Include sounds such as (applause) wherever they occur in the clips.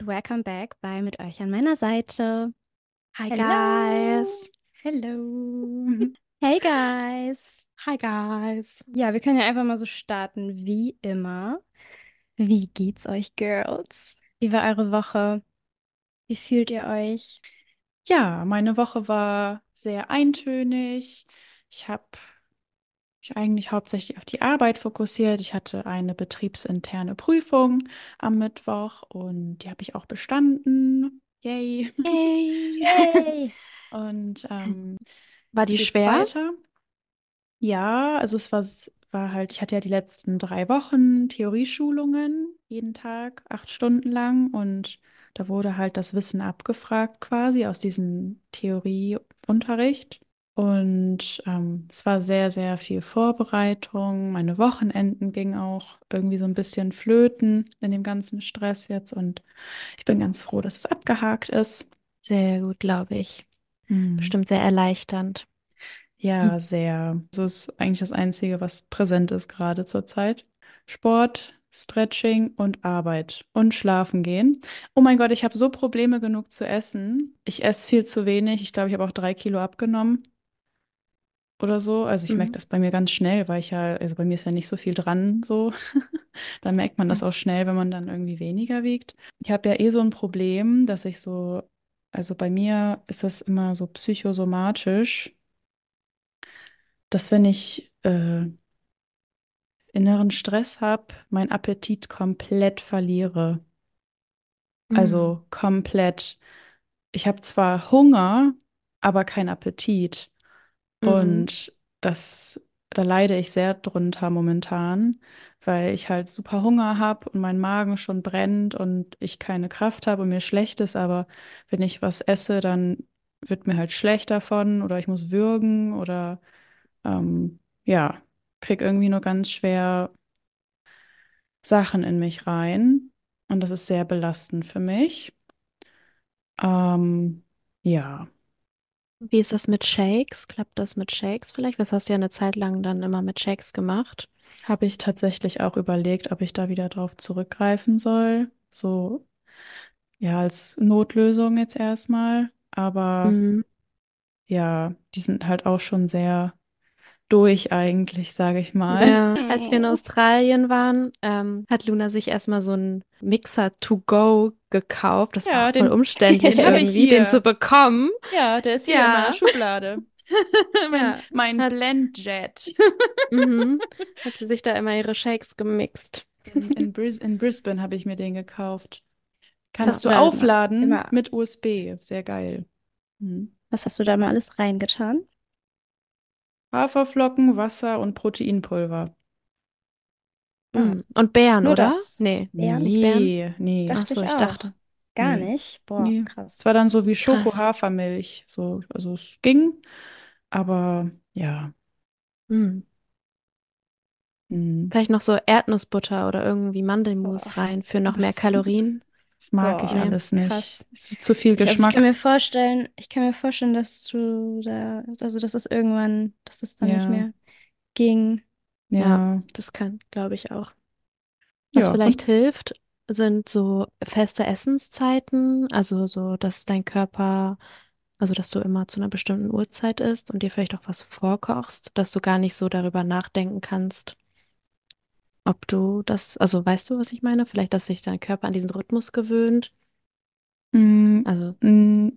und welcome back bei Mit euch an meiner Seite. Hi Hello. guys. Hello. (laughs) Hey guys. Hi guys. Ja, wir können ja einfach mal so starten, wie immer. Wie geht's euch, Girls? Wie war eure Woche? Wie fühlt ihr euch? Ja, meine Woche war sehr eintönig. Ich habe mich eigentlich hauptsächlich auf die Arbeit fokussiert. Ich hatte eine betriebsinterne Prüfung am Mittwoch und die habe ich auch bestanden. Yay. Yay. (laughs) Yay! Und ähm, War die schwer? weiter. Ja, also es war, war halt, ich hatte ja die letzten drei Wochen Theorieschulungen, jeden Tag, acht Stunden lang. Und da wurde halt das Wissen abgefragt quasi aus diesem Theorieunterricht. Und ähm, es war sehr, sehr viel Vorbereitung. Meine Wochenenden gingen auch irgendwie so ein bisschen flöten in dem ganzen Stress jetzt. Und ich bin ganz froh, dass es abgehakt ist. Sehr gut, glaube ich. Hm. Bestimmt sehr erleichternd. Ja, sehr. So ist eigentlich das Einzige, was präsent ist gerade zur Zeit. Sport, Stretching und Arbeit und schlafen gehen. Oh mein Gott, ich habe so Probleme genug zu essen. Ich esse viel zu wenig. Ich glaube, ich habe auch drei Kilo abgenommen oder so. Also ich merke Mhm. das bei mir ganz schnell, weil ich ja, also bei mir ist ja nicht so viel dran so. (laughs) Da merkt man das auch schnell, wenn man dann irgendwie weniger wiegt. Ich habe ja eh so ein Problem, dass ich so, also bei mir ist das immer so psychosomatisch dass wenn ich äh, inneren Stress habe, mein Appetit komplett verliere. Mhm. Also komplett. Ich habe zwar Hunger, aber keinen Appetit. Mhm. Und das, da leide ich sehr drunter momentan, weil ich halt super Hunger habe und mein Magen schon brennt und ich keine Kraft habe und mir schlecht ist. Aber wenn ich was esse, dann wird mir halt schlecht davon oder ich muss würgen oder ähm, ja, krieg irgendwie nur ganz schwer Sachen in mich rein. Und das ist sehr belastend für mich. Ähm, ja, Wie ist das mit Shakes? Klappt das mit Shakes vielleicht? Was hast du ja eine Zeit lang dann immer mit Shakes gemacht? habe ich tatsächlich auch überlegt, ob ich da wieder drauf zurückgreifen soll. So, ja, als Notlösung jetzt erstmal. Aber Mhm. ja, die sind halt auch schon sehr durch eigentlich, sage ich mal. Ja, als wir in. Australien waren, ähm, hat Luna sich erstmal so einen Mixer to go gekauft. Das Ja, war auch den- voll umständlich (laughs) den irgendwie, den zu bekommen. Ja, der ist hier Ja. in meiner Schublade. (laughs) mein Ja. mein Hat- Blendjet. (laughs) Mhm. Hat sie sich da immer ihre Shakes gemixt. In, in, Bris in Brisbane habe ich mir den gekauft. Kannst du aufladen immer- mit USB. Sehr geil. Hm. Was hast du da mal alles reingetan? Haferflocken, Wasser und Proteinpulver. Ah. Und Beeren, Nur oder? das? Nee. Beeren, nicht Beeren? Nee, nee. Dachte Ach so, ich ich auch. dachte. Gar Nee. nicht? Boah, Nee. krass. Es war dann so wie Krass. Schoko-Hafermilch. So, also es ging, aber ja. Mhm. Hm. Vielleicht noch so Erdnussbutter oder irgendwie Mandelmus Boah. rein für noch mehr Das- Kalorien. Das mag ich Boah, alles nicht. krass. Es ist zu viel Ich, also ich Geschmack. kann mir vorstellen, ich kann mir vorstellen, dass du da, also dass es irgendwann, dass es dann nicht Ja. mehr ging. Ja. Das kann, glaube ich, auch. Was Ja, vielleicht hilft, sind so feste Essenszeiten, also so, dass dein Körper, also dass du immer zu einer bestimmten Uhrzeit isst und dir vielleicht auch was vorkochst, dass du gar nicht so darüber nachdenken kannst, ob du das, also weißt du, was ich meine? Vielleicht, dass sich dein Körper an diesen Rhythmus gewöhnt. Mm, Also, mm,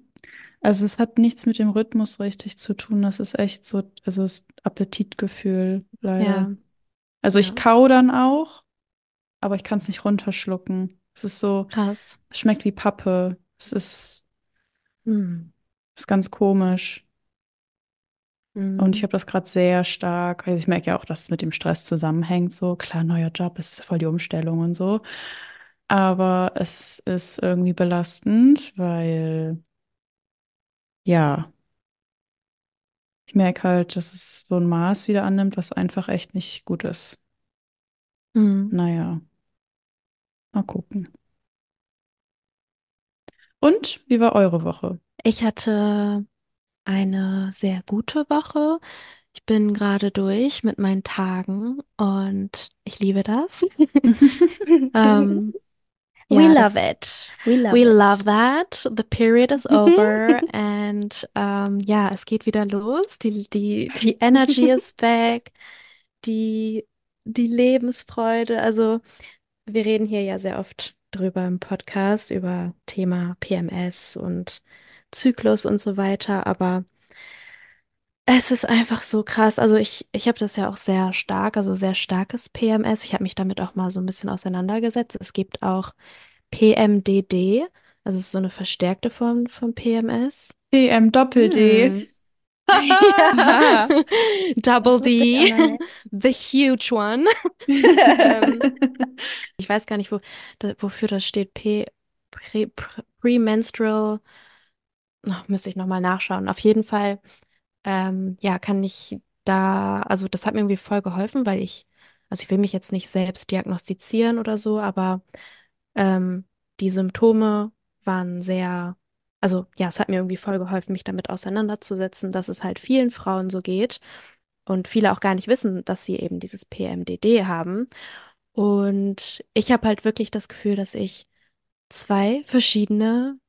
Also es hat nichts mit dem Rhythmus richtig zu tun. Das ist echt so, also das Appetitgefühl leider. ja, Also ich ja. kau dann auch, aber ich kann es nicht runterschlucken. Es ist so, krass. es schmeckt wie Pappe. Es ist, Hm. ist ganz komisch. Und ich Mhm. habe das gerade sehr stark. Also ich merke ja auch, dass es mit dem Stress zusammenhängt. So, klar, neuer Job, es ist ja voll die Umstellung und so. Aber es ist irgendwie belastend, weil, ja, ich merke halt, dass es so ein Maß wieder annimmt, was einfach echt nicht gut ist. Mhm. Naja, mal gucken. Und wie war eure Woche? Ich hatte eine sehr gute Woche. Ich bin gerade durch mit meinen Tagen und ich liebe das. (laughs) Ähm, We Ja, love das, it. We love we it. love that. The period is over (laughs) and ähm, ja, es geht wieder los. Die, die, die Energy is (laughs) back. Die, die Lebensfreude. Also, wir reden hier ja sehr oft drüber im Podcast, über Thema PMS und Zyklus und so weiter, aber es ist einfach so krass. Also ich, ich habe das ja auch sehr stark, also sehr starkes PMS. Ich habe mich damit auch mal so ein bisschen auseinandergesetzt. Es gibt auch PMDD, also es ist so eine verstärkte Form von PMS. PM Doppel-D. Hm. (laughs) Ja. Double D, the huge one. (laughs) Ähm, ich weiß gar nicht, wo, da, wofür das steht. P, Pre, Pre, Premenstrual. Oh, müsste ich nochmal nachschauen. Auf jeden Fall, ähm, ja, kann ich da, also das hat mir irgendwie voll geholfen, weil ich, also ich will mich jetzt nicht selbst diagnostizieren oder so, aber ähm, die Symptome waren sehr, also ja, es hat mir irgendwie voll geholfen, mich damit auseinanderzusetzen, dass es halt vielen Frauen so geht und viele auch gar nicht wissen, dass sie eben dieses PMDD haben. Und ich habe halt wirklich das Gefühl, dass ich zwei verschiedene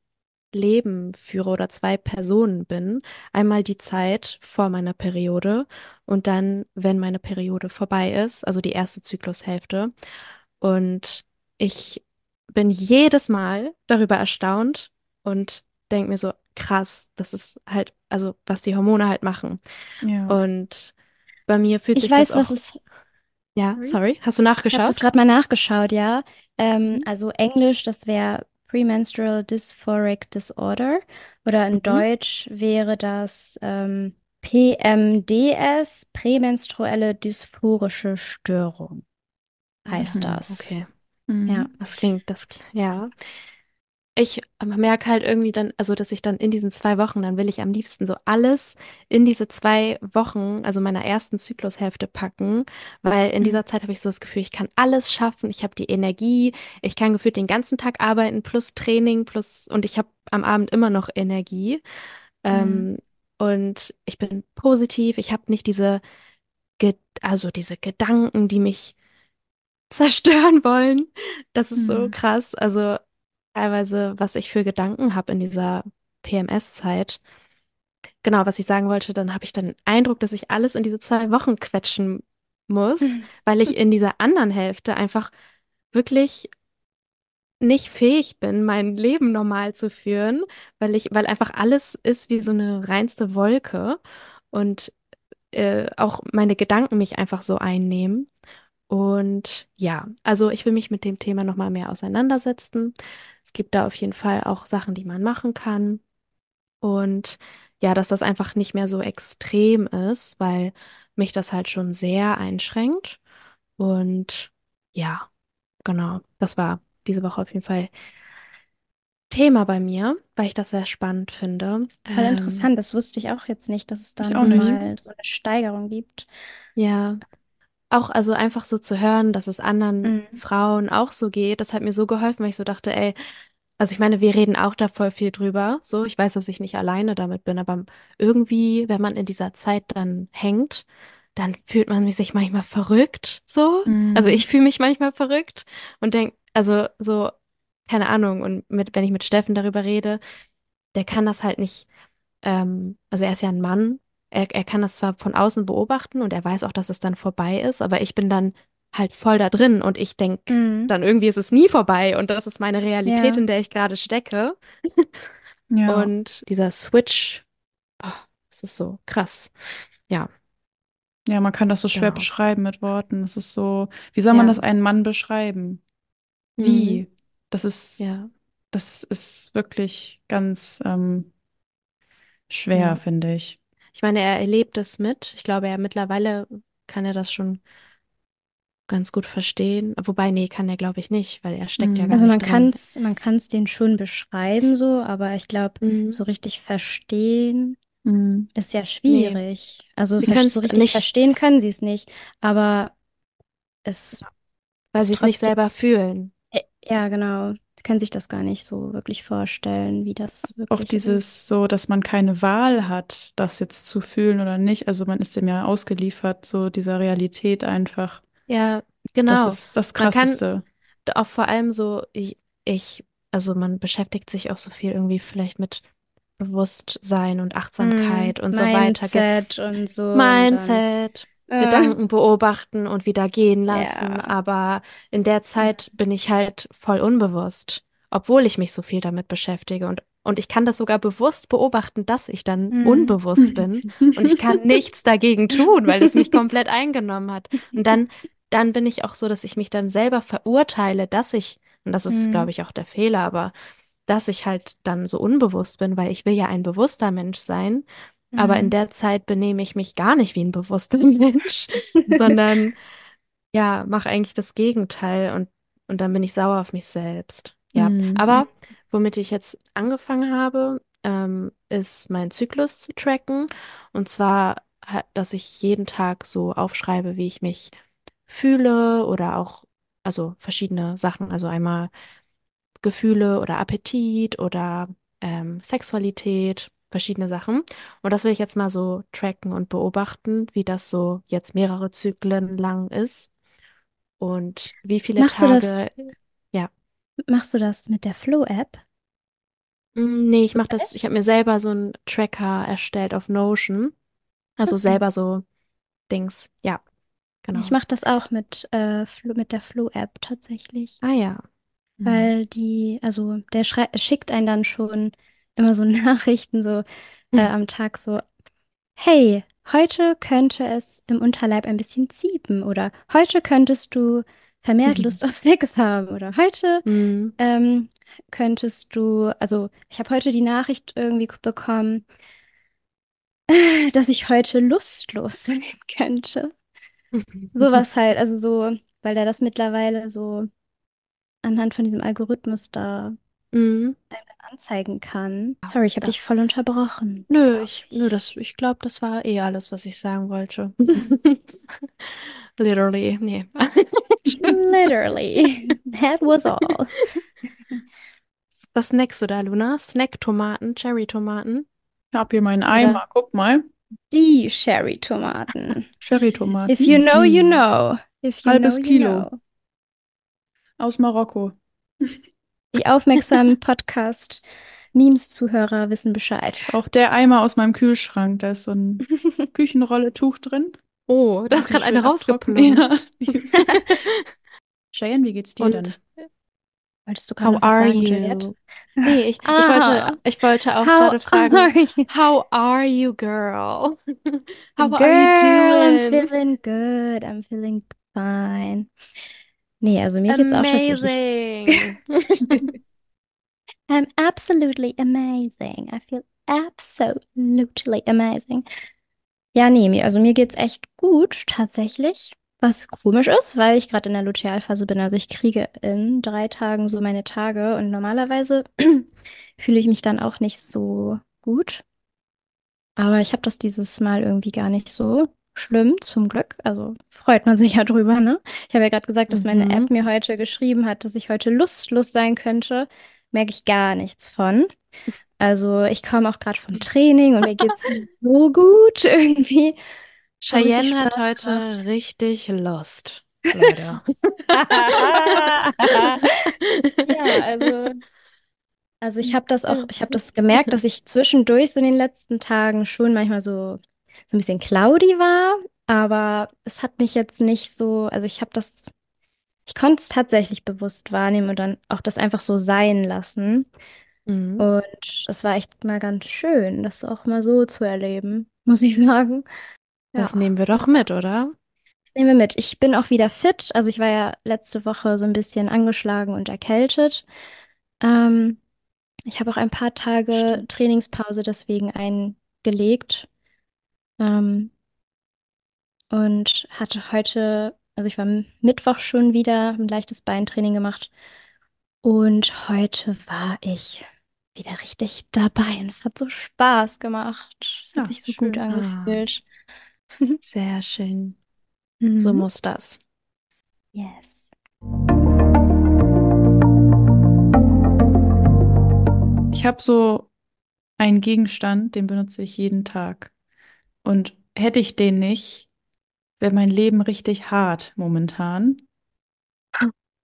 Leben führe oder zwei Personen bin. Einmal die Zeit vor meiner Periode und dann, wenn meine Periode vorbei ist, also die erste Zyklushälfte. Und ich bin jedes Mal darüber erstaunt und denke mir so, krass, das ist halt, also was die Hormone halt machen. Ja. Und bei mir fühlt Ich sich das weiß, was auch, es. ja, Sorry? hast du Ich habe das nachgeschaut? gerade mal nachgeschaut, ja. Ähm, Mhm. also Englisch, das wäre Premenstrual Dysphoric Disorder. Oder in Mhm. Deutsch wäre das ähm, PMDS, prämenstruelle dysphorische Störung, heißt Mhm. das. Okay. Ja. Mhm. Das klingt, das, ja. Ich merke halt irgendwie dann, also dass ich dann in diesen zwei Wochen, dann will ich am liebsten so alles in diese zwei Wochen, also meiner ersten Zyklushälfte packen, weil in Mhm. dieser Zeit habe ich so das Gefühl, ich kann alles schaffen, ich habe die Energie, ich kann gefühlt den ganzen Tag arbeiten, plus Training, plus, und ich habe am Abend immer noch Energie. Mhm. Ähm, und ich bin positiv, ich habe nicht diese, Ge also diese Gedanken, die mich (laughs) zerstören wollen. Das ist so Mhm. krass. Also teilweise, was ich für Gedanken habe in dieser PMS-Zeit. Genau, was ich sagen wollte, dann habe ich dann den Eindruck, dass ich alles in diese zwei Wochen quetschen muss, weil ich in dieser anderen Hälfte einfach wirklich nicht fähig bin, mein Leben normal zu führen, weil ich, weil einfach alles ist wie so eine reinste Wolke und äh, auch meine Gedanken mich einfach so einnehmen. Und ja, also ich will mich mit dem Thema nochmal mehr auseinandersetzen. Es gibt da auf jeden Fall auch Sachen, die man machen kann. Und ja, dass das einfach nicht mehr so extrem ist, weil mich das halt schon sehr einschränkt. Und ja, genau, das war diese Woche auf jeden Fall Thema bei mir, weil ich das sehr spannend finde. Voll Ähm, interessant, das wusste ich auch jetzt nicht, dass es da nochmal so eine Steigerung gibt. ja, auch also einfach so zu hören, dass es anderen Mhm. Frauen auch so geht, das hat mir so geholfen, weil ich so dachte, ey, also ich meine, wir reden auch da voll viel drüber. So, ich weiß, dass ich nicht alleine damit bin, aber irgendwie, wenn man in dieser Zeit dann hängt, dann fühlt man sich manchmal verrückt. So, also Mhm. ich fühle mich manchmal verrückt und denke, also so, keine Ahnung. Und mit, wenn ich mit Steffen darüber rede, der kann das halt nicht, ähm, also er ist ja ein Mann, er, er kann das zwar von außen beobachten und er weiß auch, dass es dann vorbei ist, aber ich bin dann halt voll da drin und ich denke, Mhm. dann irgendwie ist es nie vorbei und das ist meine Realität, Ja. in der ich gerade stecke. (laughs) Ja. Und dieser Switch, oh, das ist so krass. Ja, Ja, man kann das so schwer genau. beschreiben mit Worten. Es ist so, wie soll man Ja. das einen Mann beschreiben? Mhm. Wie? Das ist, Ja, das ist wirklich ganz ähm, schwer, ja. finde ich. Ich meine, er erlebt es mit. Ich glaube, er mittlerweile kann er das schon ganz gut verstehen. Wobei, nee, kann er, glaube ich, nicht, weil er steckt ja Mhm. gar Also man nicht drin. kann's, man kann's den schon beschreiben so, aber ich glaube, Mhm. so richtig verstehen Mhm. ist ja Nee, schwierig. Also sie ver- können so es richtig nicht, verstehen können sie es nicht, aber es weil sie es nicht selber fühlen. ja genau, können sich das gar nicht so wirklich vorstellen, wie das Auch wirklich ist. dieses so, dass man keine Wahl hat, das jetzt zu fühlen oder nicht. Also man ist dem ja ausgeliefert, so dieser Realität einfach. Ja, Das genau. ist das Man kann Krasseste. auch vor allem so, ich, ich, also man beschäftigt sich auch so viel irgendwie vielleicht mit Bewusstsein und Hm, Achtsamkeit und so weiter. Ge- Mindset und so. Mindset, Äh, Gedanken beobachten und wieder gehen lassen. ja. Aber in der Zeit bin ich halt voll unbewusst, obwohl ich mich so viel damit beschäftige. Und, und ich kann das sogar bewusst beobachten, dass ich dann Hm. unbewusst bin. Und ich kann (laughs) nichts dagegen tun, weil es mich komplett eingenommen hat. Und dann, dann bin ich auch so, dass ich mich dann selber verurteile, dass ich, und das ist, Hm. glaube ich, auch der Fehler, aber dass ich halt dann so unbewusst bin, weil ich will ja ein bewusster Mensch sein. Aber in Hm. der Zeit benehme ich mich gar nicht wie ein bewusster (laughs) Mensch, sondern ja, mache eigentlich das Gegenteil und, und dann bin ich sauer auf mich selbst. Ja, Hm. aber womit ich jetzt angefangen habe, ähm, ist meinen Zyklus zu tracken. Und zwar, dass ich jeden Tag so aufschreibe, wie ich mich fühle oder auch, also verschiedene Sachen. Also einmal Gefühle oder Appetit oder ähm, Sexualität, verschiedene Sachen. Und das will ich jetzt mal so tracken und beobachten, wie das so jetzt mehrere Zyklen lang ist und wie viele Machst du das, Tage. Ja, machst du das mit der Flow-App? Mm, nee, ich mache Oder das, ich habe mir selber so einen Tracker erstellt auf Notion. Also Achso. selber so Dings. Ja, Ich genau. mache das auch mit, äh, mit der Flow-App tatsächlich. Ah ja. Hm. Weil die, also der schickt einen dann schon immer so (laughs) Nachrichten so äh, am Tag so, hey, heute könnte es im Unterleib ein bisschen ziepen oder heute könntest du vermehrt Lust auf Sex haben oder heute Mm, ähm, könntest du, also ich habe heute die Nachricht irgendwie bekommen, dass ich heute lustlos (laughs) sein könnte. Sowas (laughs) halt, also so, weil er das mittlerweile so anhand von diesem Algorithmus da mm. Anzeigen kann. Sorry, ich habe dich voll unterbrochen. Nö, ich, nö, das, ich glaube, das war eh alles, was ich sagen wollte. (laughs) Literally, nee. (laughs) Literally, that was all. Was snackst du da, Luna? Snack-Tomaten, Cherry-Tomaten? Ich habe hier meinen Oder Eimer. Guck mal. Die Cherry-Tomaten. If you Cherry-Tomaten. know, you know. If you know, Halbes you Kilo. know. Aus Marokko. Die aufmerksamen (laughs) Podcast-Memes-Zuhörer wissen Bescheid. Auch der Eimer aus meinem Kühlschrank. Da ist so ein (laughs) Küchenrolle-Tuch drin. Oh, da ist gerade eine rausgeplumpst. Ja. (laughs) Cheyenne, wie geht's dir denn? Und Wolltest du gerade how are sagen, Juliette? you? Nee, ich, ich wollte, Ah, ich wollte auch how gerade fragen, are you? how are you, girl? How are you Girl, I'm doing? feeling good. I'm feeling fine. Nee, also mir geht's auch tatsächlich. Amazing. (laughs) I'm absolutely amazing. I feel absolutely amazing. Ja, nee, mir, also mir geht's echt gut, tatsächlich. Was komisch ist, weil ich gerade in der Lutealphase bin. Also ich kriege in drei Tagen so meine Tage und normalerweise (clears throat) fühle ich mich dann auch nicht so gut. Aber ich habe das dieses Mal irgendwie gar nicht so schlimm, zum Glück. Also freut man sich ja drüber, ne? Ich habe ja gerade gesagt, dass meine App Mhm. mir heute geschrieben hat, dass ich heute lustlos sein könnte. Merke ich gar nichts von. Also ich komme auch gerade vom Training und mir geht's (laughs) so gut (laughs) irgendwie. Cheyenne hat heute gemacht. richtig Lust, Leute. (laughs) Ja, also, also ich habe das auch, ich habe das gemerkt, dass ich zwischendurch so in den letzten Tagen schon manchmal so, so ein bisschen cloudy war, aber es hat mich jetzt nicht so, also ich habe das, ich konnte es tatsächlich bewusst wahrnehmen und dann auch das einfach so sein lassen. Mhm. Und das war echt mal ganz schön, das auch mal so zu erleben, (laughs) muss ich sagen. Das Ja, nehmen wir doch mit, oder? das nehmen wir mit. Ich bin auch wieder fit. Also ich war ja letzte Woche so ein bisschen angeschlagen und erkältet. Ähm, ich habe auch ein paar Tage Stimmt. Trainingspause deswegen eingelegt. Ähm, und hatte heute, also ich war Mittwoch schon wieder ein leichtes Beintraining gemacht. Und heute war ich wieder richtig dabei. Und es hat so Spaß gemacht. Es hat Ja, sich so gut schön. Ah, angefühlt. (laughs) sehr schön. So Mhm. muss das. Yes. Ich habe so einen Gegenstand, den benutze ich jeden Tag. Und hätte ich den nicht, wäre mein Leben richtig hart momentan.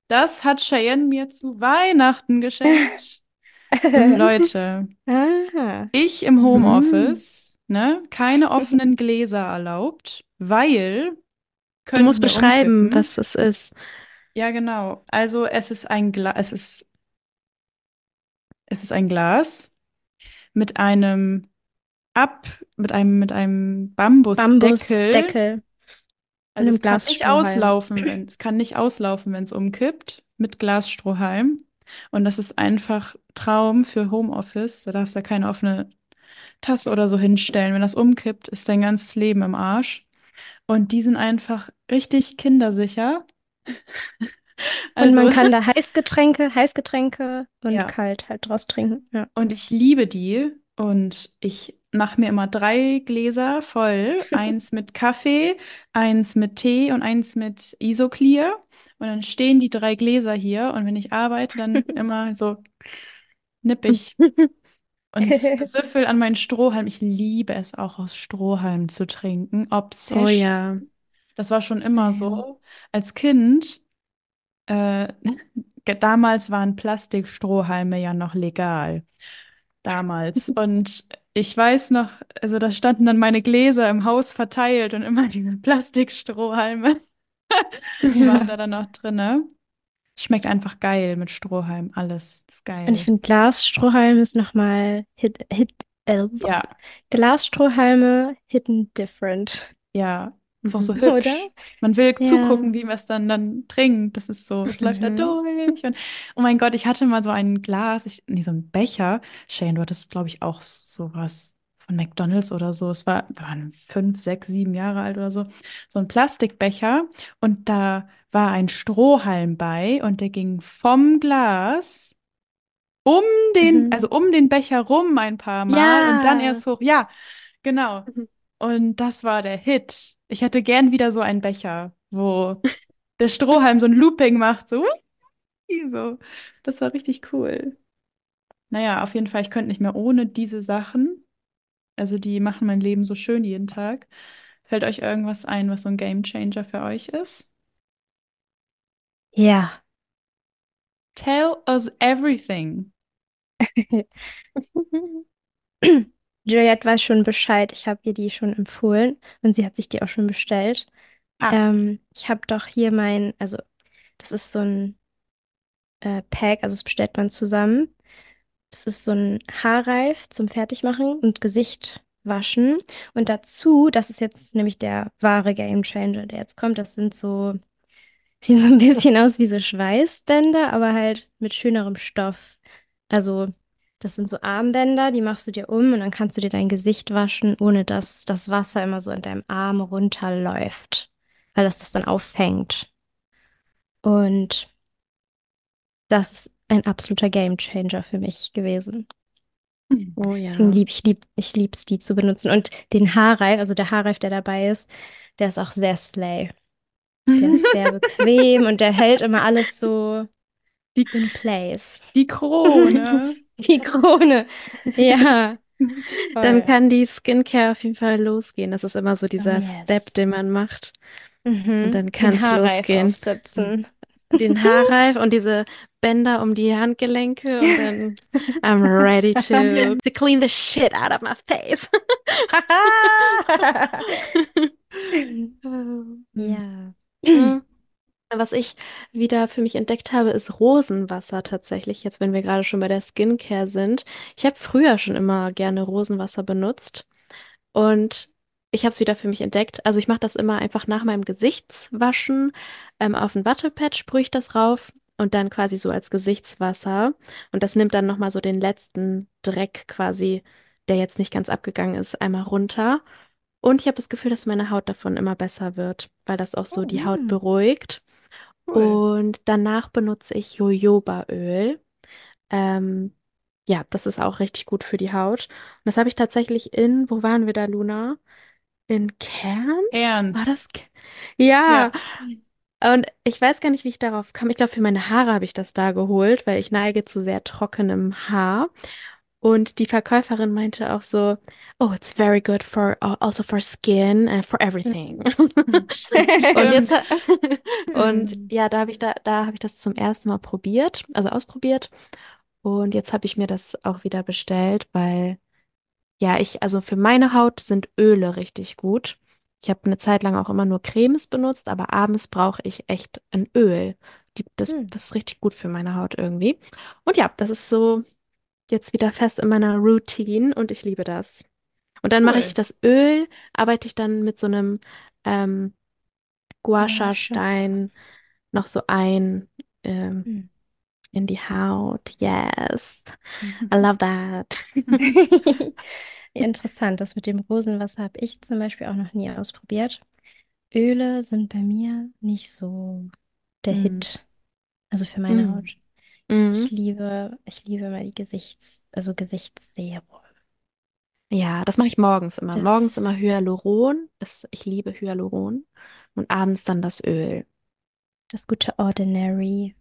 Das hat Cheyenne mir zu Weihnachten geschenkt. Leute, (laughs) Ah. ich im. Homeoffice, ne, keine offenen Gläser erlaubt, weil Du musst beschreiben, umkippen. was es ist. Ja, genau. Also es ist ein Glas, es ist, es ist ein Glas mit einem Ab, mit einem, mit einem Bambusdeckel. Bambusdeckel. Also es kann nicht auslaufen, wenn, es kann nicht auslaufen, wenn es umkippt, mit Glasstrohhalm. Und das ist einfach Traum für Homeoffice. Da darfst du ja keine offene Tasse oder so hinstellen. Wenn das umkippt, ist dein ganzes Leben im Arsch. Und die sind einfach richtig kindersicher. (laughs) Und man Also, kann da Heißgetränke, Heißgetränke und ja. kalt halt draus trinken. Ja. Und ich liebe die. Und ich mache mir immer drei Gläser voll. Eins mit Kaffee, eins mit Tee und eins mit Isoclear. Und dann stehen die drei Gläser hier. Und wenn ich arbeite, dann immer so nippig und (laughs) süffel an meinen Strohhalm. Ich liebe es auch aus Strohhalm zu trinken. Oh Obsession. ja. Das war schon immer so. Als Kind, äh, damals waren Plastikstrohhalme ja noch legal. Damals. Und ich weiß noch, also da standen dann meine Gläser im Haus verteilt und immer (laughs) diese Plastikstrohhalme (laughs) waren da dann noch drinne. Schmeckt einfach geil mit Strohhalm, alles ist Und ich geil. finde Glasstrohhalm ist nochmal hit, hit, äh, Ja, Glasstrohhalme hidden different. ja. Ist auch so Mhm. hübsch. Oder? Man will Ja. zugucken, wie man es dann, dann trinkt. Das ist so, es läuft da Mhm. durch. Und oh mein Gott, ich hatte mal so ein Glas, ich, nee, so ein Becher. Shane, du hattest, glaube ich, auch sowas von McDonald's oder so. Es war, waren fünf, sechs, sieben Jahre alt oder so. So ein Plastikbecher. Und da war ein Strohhalm bei und der ging vom Glas um den, Mhm. also um den Becher rum ein paar Mal und dann Ja. erst hoch. Ja, genau. Mhm. Und das war der Hit. Ich hätte gern wieder so einen Becher, wo der Strohhalm so ein Looping macht, so. so. Das war richtig cool. Naja, auf jeden Fall, ich könnte nicht mehr ohne diese Sachen. Also die machen mein Leben so schön jeden Tag. Fällt euch irgendwas ein, was so ein Gamechanger für euch ist? Ja. Tell us everything. Juliette weiß schon Bescheid. Ich habe ihr die schon empfohlen und sie hat sich die auch schon bestellt. Ah, Ähm, ich habe doch hier mein, also das ist so ein äh, Pack, also das bestellt man zusammen. Das ist so ein Haarreif zum Fertigmachen und Gesicht waschen. Und dazu, das ist jetzt nämlich der wahre Gamechanger, der jetzt kommt. Das sind so, (laughs) sieht so ein bisschen aus wie so Schweißbänder, aber halt mit schönerem Stoff. Also, das sind so Armbänder, die machst du dir um und dann kannst du dir dein Gesicht waschen, ohne dass das Wasser immer so in deinem Arm runterläuft, weil das das dann auffängt. Und das ist ein absoluter Gamechanger für mich gewesen. Oh ja. Deswegen lieb ich lieb, ich lieb's, die zu benutzen. Und den Haarreif, also der Haarreif, der dabei ist, der ist auch sehr slay. Der ist sehr (laughs) bequem und der hält immer alles so die, in place. die Krone. (laughs) (laughs) Die Krone. Ja, (laughs) Dann voll. kann die Skincare auf jeden Fall losgehen. Das ist immer so dieser yes. Step, den man macht. Mhm. Und dann Den kann es Haarreif losgehen. aufsetzen. Den Haarreif und diese Bänder um die Handgelenke und dann (laughs) I'm ready to, to clean the shit out of my face. Ja. Mm. Was ich wieder für mich entdeckt habe, ist Rosenwasser tatsächlich, jetzt wenn wir gerade schon bei der Skincare sind. Ich habe früher schon immer gerne Rosenwasser benutzt und ich habe es wieder für mich entdeckt. Also ich mache das immer einfach nach meinem Gesichtswaschen ähm, auf ein Wattepad, sprühe ich das rauf und dann quasi so als Gesichtswasser. Und das nimmt dann nochmal so den letzten Dreck quasi, der jetzt nicht ganz abgegangen ist, einmal runter. Und ich habe das Gefühl, dass meine Haut davon immer besser wird, weil das auch so Oh, die Haut mm. beruhigt. Cool. Und danach benutze ich Jojobaöl. Ähm, ja, das ist auch richtig gut für die Haut. Und das habe ich tatsächlich in, wo waren wir da, Luna? In Cairns? War Ernst. das? Ca- Ja. Ja. Und ich weiß gar nicht, wie ich darauf kam. Ich glaube, für meine Haare habe ich das da geholt, weil ich neige zu sehr trockenem Haar. Und die Verkäuferin meinte auch so, oh, it's very good for also for skin, uh, for everything. (laughs) Und jetzt (laughs) und Hm. ja, da habe ich da da habe ich das zum ersten Mal probiert, also ausprobiert. Und jetzt habe ich mir das auch wieder bestellt, weil ja, ich also für meine Haut sind Öle richtig gut. Ich habe eine Zeit lang auch immer nur Cremes benutzt, aber abends brauche ich echt ein Öl. Die, das, Hm. das ist richtig gut für meine Haut irgendwie. Und ja, das ist so jetzt wieder fest in meiner Routine und ich liebe das. Und dann mache ich Cool. das Öl, arbeite ich dann mit so einem ähm, Gua Sha Guasha. Stein noch so ein ähm, Hm. in die Haut. Yes, I love that. (laughs) (laughs) Interessant, das mit dem Rosenwasser habe ich zum Beispiel auch noch nie ausprobiert. Öle sind bei mir nicht so der Hm. Hit, also für meine Mm. Haut. Mhm. Ich liebe, ich liebe immer die Gesichts, also Gesichtsserum. Ja, das mache ich morgens immer. Morgens Das, immer Hyaluron. Das, ich liebe Hyaluron. Und abends dann das Öl. das gute Ordinary.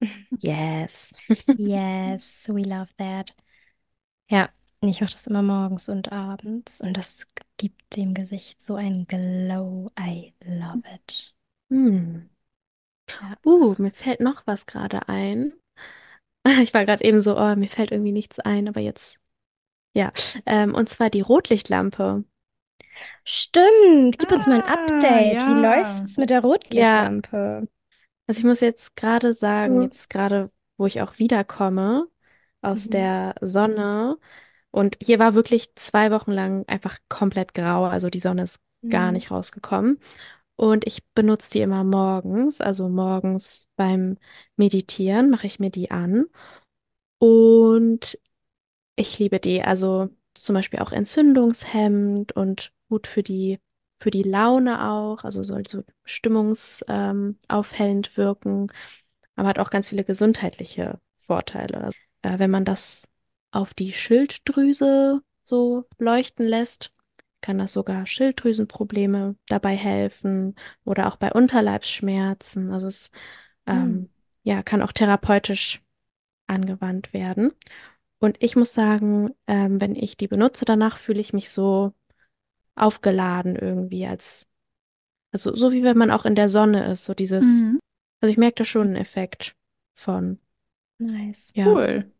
(laughs) Yes. Yes, we love that. Ja, ich mache das immer morgens und abends und das gibt dem Gesicht so einen Glow. I love it. Hm. Ja. Uh, mir fällt noch was gerade ein. (laughs) Ich war gerade eben so, oh, mir fällt irgendwie nichts ein, aber jetzt, ja. Ähm, und zwar die Rotlichtlampe. Stimmt, gib uns mal ein Ah, Update. Wie ja. läuft's mit der Ja, Rotlichtlampe? also ich muss jetzt gerade sagen, Mhm. jetzt gerade, wo ich auch wiederkomme aus Mhm. der Sonne, und hier war wirklich zwei Wochen lang einfach komplett grau, also die Sonne ist gar Mhm. nicht rausgekommen. Und ich benutze die immer morgens, also morgens beim Meditieren mache ich mir die an. Und ich liebe die. Also zum Beispiel auch entzündungshemmend und gut für die, für die Laune auch. Also soll so stimmungsaufhellend ähm, wirken, aber hat auch ganz viele gesundheitliche Vorteile. Äh, wenn man das auf die Schilddrüse so leuchten lässt, kann das sogar Schilddrüsenprobleme dabei helfen oder auch bei Unterleibsschmerzen. Also es ähm, ja, kann auch therapeutisch angewandt werden. Und ich muss sagen, ähm, wenn ich die benutze, danach fühle ich mich so aufgeladen irgendwie, als, also so wie wenn man auch in der Sonne ist, so dieses, Mhm. also ich merke da schon einen Effekt von, Nice. ja, Cool.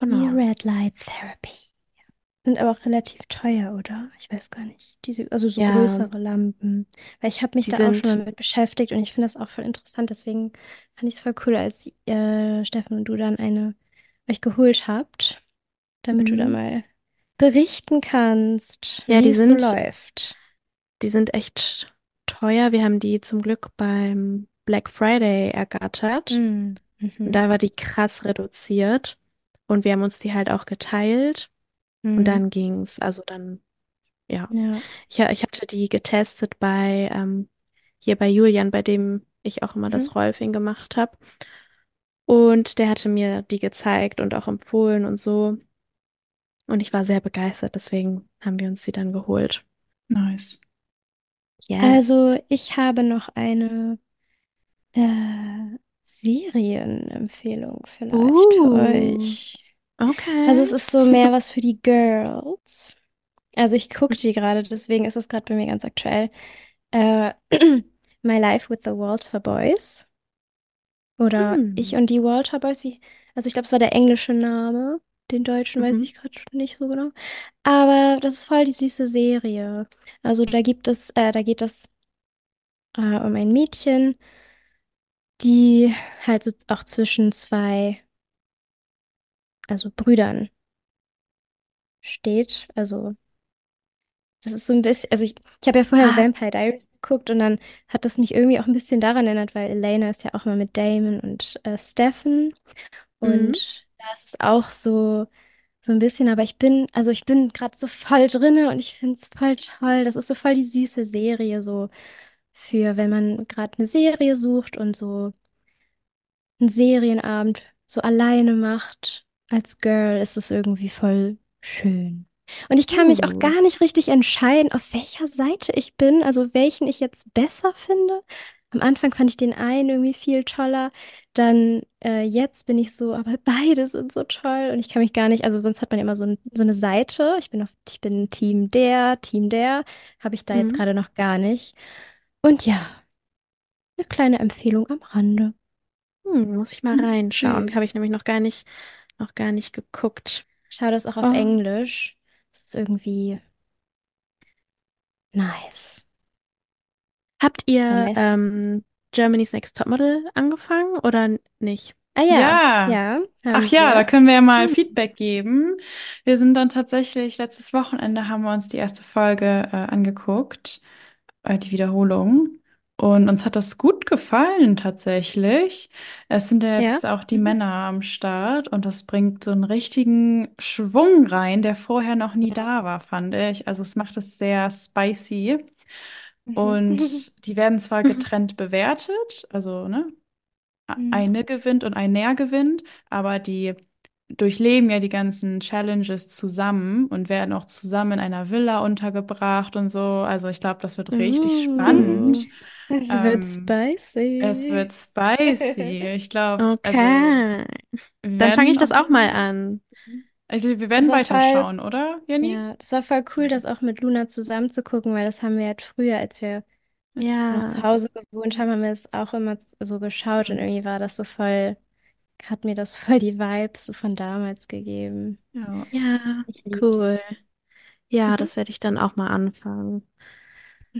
Genau. Red Light Therapy. Sind aber auch relativ teuer, oder? Ich weiß gar nicht. Diese, also so Ja, größere Lampen. Weil ich habe mich die da auch schon mal sind, mit beschäftigt und ich finde das auch voll interessant. Deswegen fand ich es voll cool, als äh, Steffen und du dann eine euch geholt habt, damit du da mhm. mal berichten kannst, Ja, wie die es so sind, läuft. die sind echt teuer. Wir haben die zum Glück beim Black Friday ergattert. Mm, Und mhm. da war die krass reduziert. Und wir haben uns die halt auch geteilt. Und Mm, dann ging's. Also dann, ja. ja. Ich, ich hatte die getestet bei, ähm, hier bei Julian, bei dem ich auch immer Mhm. das Rolfing gemacht habe. Und der hatte mir die gezeigt und auch empfohlen und so. Und ich war sehr begeistert, deswegen haben wir uns die dann geholt. Nice. Also, Yes. ich habe noch eine äh, Serienempfehlung vielleicht für Uh, euch. Also, okay. es ist so mehr was für die Girls. Also, ich gucke die gerade, deswegen ist es gerade bei mir ganz aktuell. Äh, (clears throat) My Life with the Walter Boys. Oder Ich Hm. und die Walter Boys. Wie, also, ich glaube, es war der englische Name. Den deutschen weiß Mhm. ich gerade nicht so genau. Aber das ist voll die süße Serie. Also, da gibt es, äh, da geht es äh, um ein Mädchen, die halt so auch zwischen zwei, also Brüdern steht. Also, das ist so ein bisschen, also ich, ich habe ja vorher Ah, Vampire Diaries geguckt und dann hat das mich irgendwie auch ein bisschen daran erinnert, weil Elena ist ja auch immer mit Damon und äh, Stefan. mhm. Und da ist es auch so, so ein bisschen, aber ich bin, also ich bin gerade so voll drinne und ich finde es voll toll. Das ist so voll die süße Serie, so für, wenn man gerade eine Serie sucht und so einen Serienabend so alleine macht als Girl, ist es irgendwie voll schön. Und ich kann mich auch Uh. gar nicht richtig entscheiden, auf welcher Seite ich bin, also welchen ich jetzt besser finde. am Anfang fand ich den einen irgendwie viel toller. Dann äh, jetzt bin ich so, aber beide sind so toll und ich kann mich gar nicht, also sonst hat man ja immer so, ein, so eine Seite. Ich bin auf, ich bin Team der, Team der, habe ich da jetzt Mhm. gerade noch gar nicht. Und ja, eine kleine Empfehlung am Rande. Hm, muss ich mal Hm, reinschauen. Habe ich nämlich noch gar nicht, noch gar nicht geguckt. Schau das auch auf Oh. Englisch. Das ist irgendwie nice. Habt ihr meist- ähm, Germany's Next Topmodel angefangen oder n- nicht? Ah ja, Ja. ja, Ach haben ja, da wir. können wir ja mal Hm. Feedback geben. Wir sind dann tatsächlich, letztes Wochenende haben wir uns die erste Folge äh, angeguckt, äh, die Wiederholung. Und uns hat das gut gefallen tatsächlich. Es sind ja Ja? jetzt auch die. Männer am Start und das bringt so einen richtigen Schwung rein, der vorher noch nie da war, fand ich. Also es macht es sehr spicy. Und (laughs) die werden zwar getrennt bewertet, also ne, Mhm. eine gewinnt und einer gewinnt, aber die durchleben ja die ganzen Challenges zusammen und werden auch zusammen in einer Villa untergebracht und so. Also ich glaube, das wird richtig spannend. Uh, Es wird Ähm, spicy. es wird spicy. Ich glaube, also okay. wir Dann fange ich das auch mal an. also wir werden war voll, weiterschauen, oder, Jenny? ja, das war voll cool, das auch mit Luna zusammen zu gucken, weil das haben wir halt früher, als wir noch zu Ja, Hause gewohnt haben, haben wir es auch immer so geschaut und irgendwie war das so voll, hat mir das voll die Vibes von damals gegeben. Ja. ja, Ich lieb's. cool. Ja, Mhm. das werde ich dann auch mal anfangen.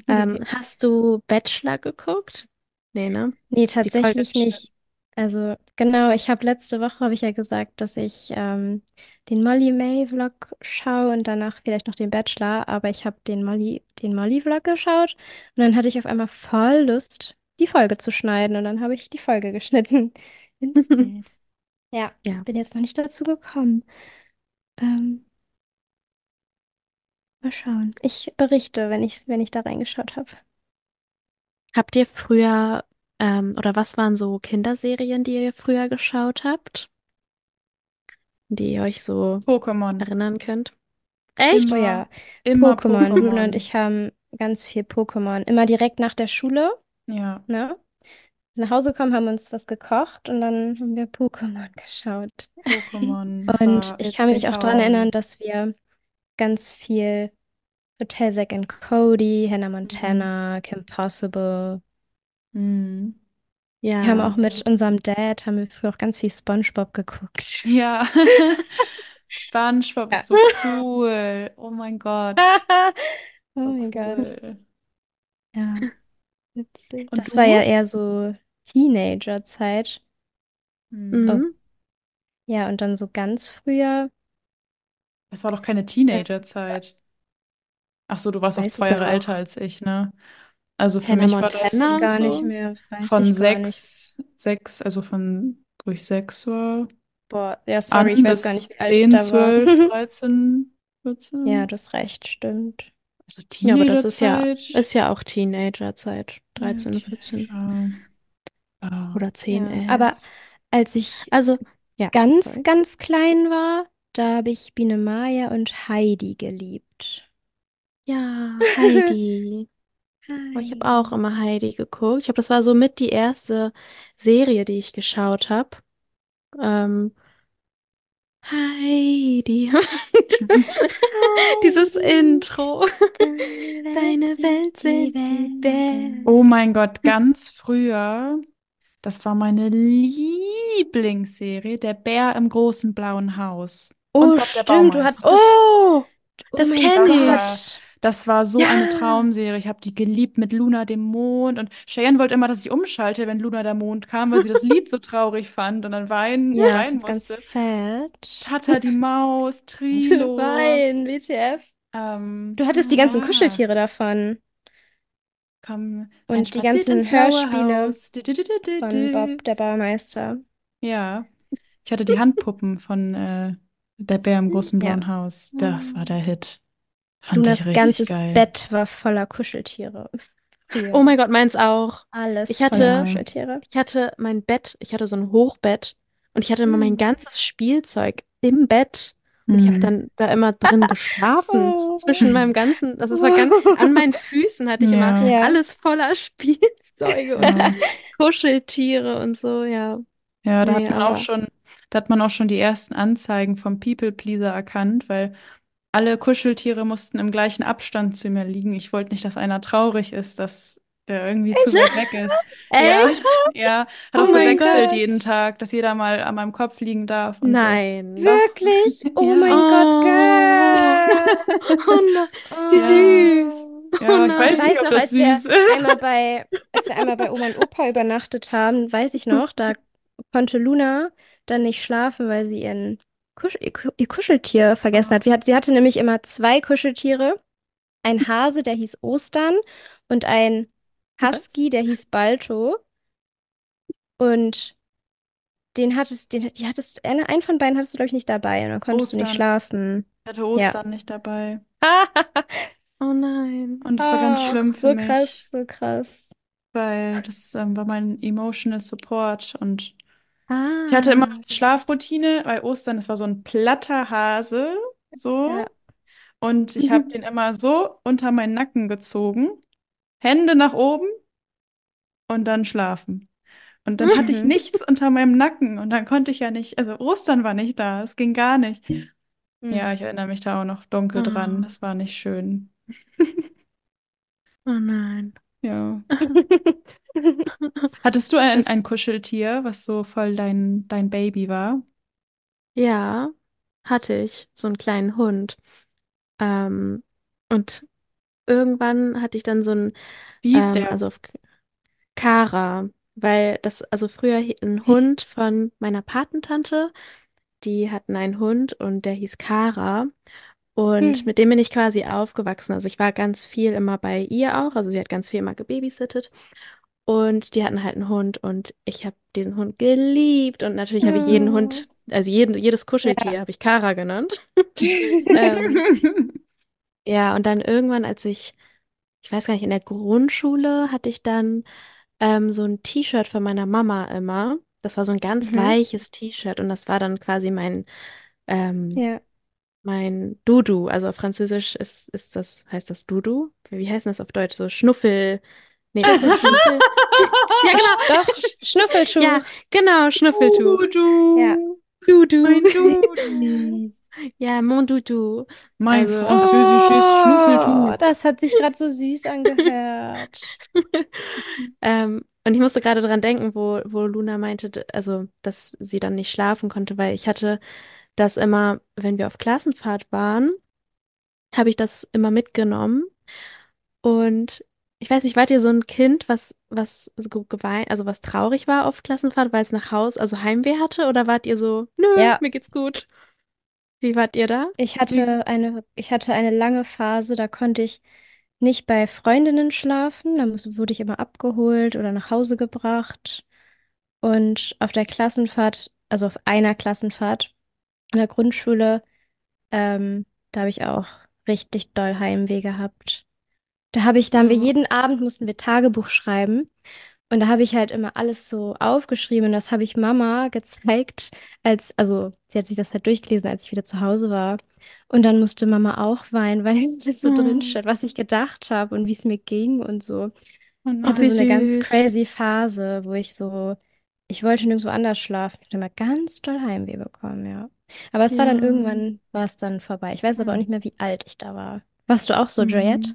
Ähm, hast du Bachelor geguckt? Nee, ne? Nee, Ist die Folge tatsächlich geschnitten? nicht. Also genau, ich habe letzte Woche habe ich ja gesagt, dass ich ähm, den Molly May Vlog schaue und danach vielleicht noch den Bachelor, aber ich habe den Molly den Molly Vlog geschaut und dann hatte ich auf einmal voll Lust, die Folge zu schneiden und dann habe ich die Folge (laughs) geschnitten. Instant. (laughs) Ja, Ja. bin jetzt noch nicht dazu gekommen. Ähm, mal schauen. Ich berichte, wenn ich wenn ich da reingeschaut habe. Habt ihr früher, ähm, oder was waren so Kinderserien, die ihr früher geschaut habt, die ihr euch so Pokémon. erinnern könnt? Echt? Oh Immer, ja, immer Pokémon. Luna und Pokémon. ich haben ganz viel Pokémon. Immer direkt nach der Schule, Ja. ne? Nach Hause gekommen, haben uns was gekocht und dann haben wir Pokémon geschaut. Pokémon (laughs) Und ich kann mich auch daran erinnern, Traum. dass wir ganz viel Hotel Zack and Cody, Hannah Mhm. Montana, Kim Possible. Mhm. Wir haben auch Ja. mit unserem Dad, haben wir früher auch ganz viel SpongeBob geguckt. (laughs) Ja. (laughs) SpongeBob Ja. ist so cool. Oh mein Gott. Oh mein Gott. cool. Ja, witzig. Und Das war ja du? eher so Teenagerzeit. Hm. Oh, Mhm. ja, und dann so ganz früher, Das war doch keine Teenagerzeit. Ach so, du warst auch weiß ich zwei Jahre gar älter nicht. als ich, ne? Also für Hannah mich war das ich Montana gar nicht so? mehr. Weiß von ich gar nicht. sechs, sechs, also von, wo ich sechs war, Boah, ja, sorry, ich an weiß gar nicht, bis wie alt ich 10, da war. 12, 13, (laughs) Ja, 14. du hast recht, stimmt. Ja, Also aber das ist ja, Teenagerzeit. ist ja auch Teenagerzeit. Ja, 13, 14 Teenager. Ah. oder 10, Ja, 11. aber als ich Also, ja, ganz, sorry. ganz klein war, da habe ich Biene Maya und Heidi geliebt. Ja, (laughs) Heidi. Oh, ich habe auch immer Heidi geguckt. Ich glaube, das war so mit die erste Serie, die ich geschaut habe. Ähm, Heidi. (laughs) Dieses Intro. deine Welt Welt. Oh mein Gott, ganz früher, das war meine Lieblingsserie, Der Bär im großen blauen Haus. Oh, stimmt, du hast Baumeister. das. Oh, Oh das kenne ich. Das war so eine Ja. Traumserie. Ich habe die geliebt mit Luna dem Mond. Und Cheyenne wollte immer, dass ich umschalte, wenn Luna der Mond kam, weil sie das Lied so traurig fand und dann weinen, Ja, weinen find's ganz musste. sad. Tata die Maus, (laughs) Trilo. weinen, WTF. Ähm, Du hattest die ganzen ja, Kuscheltiere davon. komm, Und die ganzen Hörspiele von. Bob, der Baumeister. Ja, ich hatte die Handpuppen von äh, Der Bär im (laughs) großen blauen Haus. Das war der Hit. Fand Lunas ganzes geil. Bett war voller Kuscheltiere. Früher. Oh mein Gott, meins auch. Alles Ich voller hatte, Ja. Kuscheltiere. ich hatte mein Bett, ich hatte so ein Hochbett und ich hatte immer mein Hm. ganzes Spielzeug im Bett und ich habe Mhm. dann da immer drin geschlafen. Oh. (laughs) Zwischen meinem ganzen, das ist war ganz, an meinen Füßen hatte ich immer Ja. Ja. alles voller Spielzeug. Spielzeuge und Ja. Kuscheltiere und so, ja. Ja, da hat Nee, man auch aber schon, da hat man auch schon die ersten Anzeigen vom People Pleaser erkannt, weil alle Kuscheltiere mussten im gleichen Abstand zu mir liegen. Ich wollte nicht, dass einer traurig ist, dass der irgendwie zu weit weg ist. (laughs) Ja, Echt? ja, hat Oh auch gewechselt Gott. jeden Tag, dass jeder mal an meinem Kopf liegen darf und so. Nein. Wirklich? Oh Ja. mein Gott, Girl. Oh nein, wie Ja. süß. Ja, Oh ich weiß Ich nein. nicht, weiß ob noch, das als wir süß ist. einmal bei, als wir einmal bei Oma und Opa übernachtet haben, weiß ich noch, da konnte Luna dann nicht schlafen, weil sie ihren Kusch ihr, Ku- ihr Kuscheltier vergessen hat. Hat. Sie hatte nämlich immer zwei Kuscheltiere. Ein Hase, der hieß Ostern und ein Husky, der hieß Balto. Und den hattest, den, die hattest, einen von beiden hattest du, glaube ich, nicht dabei und dann konntest du nicht Ostern. schlafen. Ich hatte Ostern nicht dabei. (laughs) Oh nein. Und das war ganz Ach, schlimm für so mich, krass, so krass. weil das ähm, war mein emotional Support. Und Ah. ich hatte immer eine Schlafroutine, weil Ostern, das war so ein platter Hase, so. Ja. Und ich habe (laughs) den immer so unter meinen Nacken gezogen, Hände nach oben und dann schlafen. Und dann hatte ich Mhm. nichts unter meinem Nacken und dann konnte ich ja nicht, also Ostern war nicht da, es ging gar nicht. Mhm. Ja, ich erinnere mich da auch noch dunkel dran, Oh. das war nicht schön. Oh nein. (laughs) Ja. (laughs) Hattest du ein, ein Kuscheltier, was so voll dein, dein Baby war? Ja, hatte ich. So einen kleinen Hund. Ähm, und irgendwann hatte ich dann so einen, Wie hieß ähm, der? also auf K- Kara, weil das, also früher hi- ein Sie- Hund von meiner Patentante, die hatten einen Hund und der hieß Kara. Und Hm. mit dem bin ich quasi aufgewachsen. Also ich war ganz viel immer bei ihr auch. Also sie hat ganz viel immer gebabysittet. Und die hatten halt einen Hund und ich habe diesen Hund geliebt. Und natürlich habe ich jeden Oh. Hund, also jeden, jedes Kuscheltier habe ich Kara genannt. (laughs) Ähm, ja, und dann irgendwann, als ich, ich weiß gar nicht, in der Grundschule hatte ich dann ähm, so ein T-Shirt von meiner Mama immer. Das war so ein ganz Mhm. weiches T-Shirt und das war dann quasi mein, ähm, Ja. mein Dudu. Also auf Französisch ist, ist das, heißt das Dudu? Wie heißt das auf Deutsch? So Schnuffel. Nee, Schnuffel. (laughs) Ja, genau. Doch, Schnuffeltuch. Ja, genau, Schnuffeltuch. Dudu. Ja. Dudu. Mein Dudu. Ja, mon Dudu. Mein Also- französisches Oh, Schnuffeltuch. das hat sich gerade so süß angehört. (laughs) Ähm, und ich musste gerade dran denken, wo, wo Luna meinte, also, dass sie dann nicht schlafen konnte, weil ich hatte das immer, wenn wir auf Klassenfahrt waren, habe ich das immer mitgenommen. Und ich weiß nicht, wart ihr so ein Kind, was, was so geweint, also was traurig war auf Klassenfahrt, weil es nach Haus, also Heimweh hatte? Oder wart ihr so, nö, Ja. mir geht's gut? Wie wart ihr da? Ich hatte eine, ich hatte eine lange Phase, da konnte ich nicht bei Freundinnen schlafen. Da muss, wurde ich immer abgeholt oder nach Hause gebracht. Und auf der Klassenfahrt, also auf einer Klassenfahrt in der Grundschule, ähm, da habe ich auch richtig doll Heimweh gehabt. Da habe ich, da haben wir jeden Abend mussten wir Tagebuch schreiben. Und da habe ich halt immer alles so aufgeschrieben. Und das habe ich Mama gezeigt, als, also sie hat sich das halt durchgelesen, als ich wieder zu Hause war. Und dann musste Mama auch weinen, (laughs) weil das so Oh. drin stand, was ich gedacht habe und wie es mir ging und so. Oh Ich Ach, hatte so eine ganz süß. crazy Phase, wo ich so, ich wollte nirgendwo anders schlafen. Ich habe immer ganz doll Heimweh bekommen, ja. Aber es war dann irgendwann, war es dann vorbei. Ich weiß aber auch Hm. nicht mehr, wie alt ich da war. Warst du auch so, Juliette?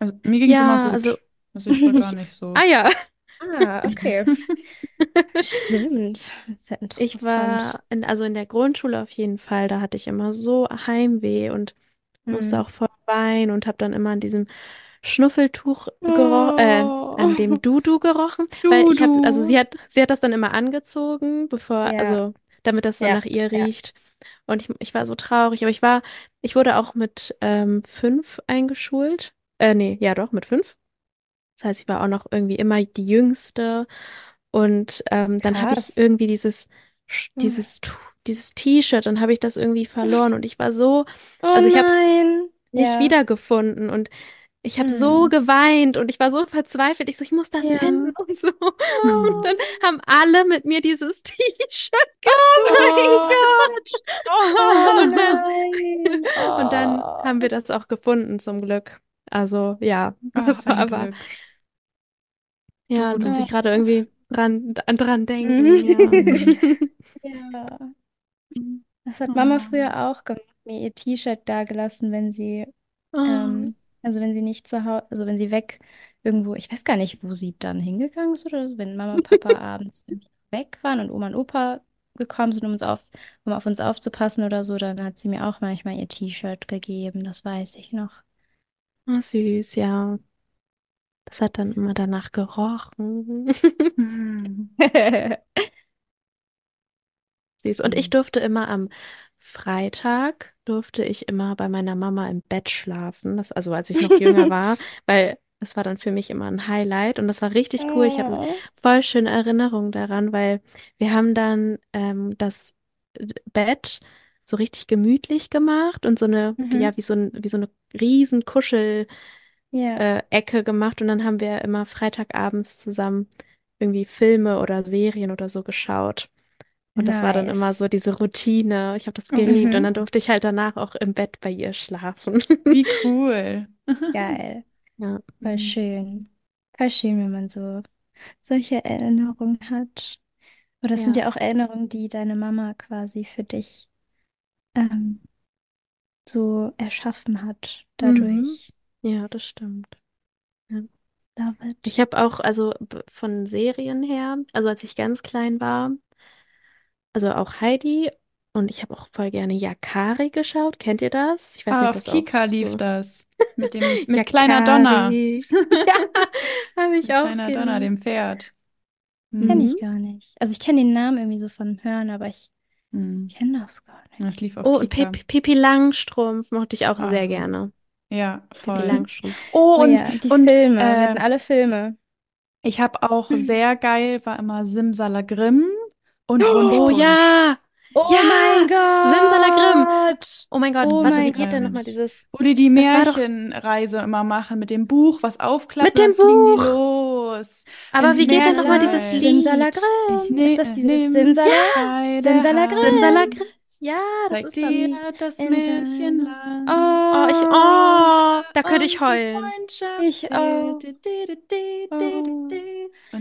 Also mir ging es Ja, immer gut. also- Also ich war gar (laughs) nicht so. Ah ja. Ah, (laughs) okay. Stimmt. Ja Ich interessant. war in, also in der Grundschule auf jeden Fall, da hatte ich immer so Heimweh und musste Mhm. auch voll weinen und habe dann immer an diesem Schnuffeltuch gerochen, äh, an Oh. dem Dudu gerochen, weil ich habe, also Dudu. sie hat, sie hat das dann immer angezogen, bevor, Ja. also damit das dann Ja, nach ihr ja. riecht. Und ich, ich war so traurig, aber ich war, ich wurde auch mit ähm, fünf eingeschult. Äh, nee, ja doch, mit fünf. Das heißt, ich war auch noch irgendwie immer die Jüngste. Und ähm, dann habe Krass. ich irgendwie dieses, Sch- Mhm. dieses, Tu- dieses T-Shirt, dann habe ich das irgendwie verloren und ich war so, Oh also ich habe es nein. nicht Ja. wiedergefunden und ich habe so Hm. geweint und ich war so verzweifelt. Ich so, ich muss das Ja. finden und so. Oh. Und dann haben alle mit mir dieses (laughs) T-Shirt Oh gesucht. Oh Und dann, nein. (laughs) und dann Oh. haben wir das auch gefunden, zum Glück. Also ja, Ach, das war aber Glück. Ja, Du, musst. gerade irgendwie dran, dran denken, ja. Mhm. (laughs) Mhm. Ja. Das hat Mama Oh. früher auch gemacht, mir ihr T-Shirt dagelassen, wenn sie, Oh, ähm, also wenn sie nicht zu Hause, also wenn sie weg irgendwo, ich weiß gar nicht, wo sie dann hingegangen ist oder so, wenn Mama und Papa (laughs) abends weg waren und Oma und Opa gekommen sind, um uns auf, um auf uns aufzupassen oder so, dann hat sie mir auch manchmal ihr T-Shirt gegeben, das weiß ich noch. Oh, süß, ja. Das hat dann immer danach gerochen. (laughs) Süß. Und ich Süß. durfte immer am Freitag, durfte ich immer bei meiner Mama im Bett schlafen. Das, also als ich noch jünger war, (laughs) weil das war dann für mich immer ein Highlight und das war richtig cool. Ich habe eine Oh. voll schöne Erinnerung daran, weil wir haben dann ähm, das Bett so richtig gemütlich gemacht und so eine, Mhm. ja, wie so ein, wie so eine riesen Kuschel Ja, äh, Ecke gemacht und dann haben wir immer Freitagabends zusammen irgendwie Filme oder Serien oder so geschaut. Und das war dann immer so nice. diese Routine. Ich habe das geliebt und Mhm. dann durfte ich halt danach auch im Bett bei ihr schlafen. Wie (laughs) cool. Geil. Ja. Voll Mhm. schön. Voll schön, wenn man so solche Erinnerungen hat. Oder es sind Ja. ja auch Erinnerungen, die deine Mama quasi für dich ähm, so erschaffen hat Mhm. dadurch. Ja, das stimmt. Ja. Love it. Ich habe auch, also von Serien her, also als ich ganz klein war, also auch Heidi und ich habe auch voll gerne Yakari geschaut. Kennt ihr das? Ich weiß nicht, Ah, ob auf das auch Kika lief so. das. Mit dem, (laughs) mit kleiner Donna. Kari. (laughs) Ja, habe ich Mit auch kleiner Donna, geliebt. dem Pferd. Kenne Mhm. ich gar nicht. Also ich kenne den Namen irgendwie so von Hören, aber ich Mhm. kenne das gar nicht. Das lief auf Oh, und Kika. Pippi, Pippi Langstrumpf mochte ich auch sehr Ah, gerne. ja, Pippi voll. Langstrumpf. Oh, Oh und, ja, die und Filme. Wir äh, hatten alle Filme. ich habe auch sehr geil, war immer Simsalagrim und Oh Wunschpunsch. ja, Oh mein Simsalagrim. Gott! Oh mein Gott, Oh warte, wie mein geht denn nochmal Stimmt. dieses? Wo die die Das war doch Märchenreise immer machen mit dem Buch, was aufklappen, mit dem dann fliegen die Buch. Los. Aber wie geht denn nochmal dieses. Lied? Ich Simsalagrim. Ist das dieses bei der Simsalagrim. Hand, Simsalagrim. Ja, das zeig ist das. dir das deinem. Märchenland. Oh, ich, Oh, oh, da könnte ich heulen. Ich auch. Oh.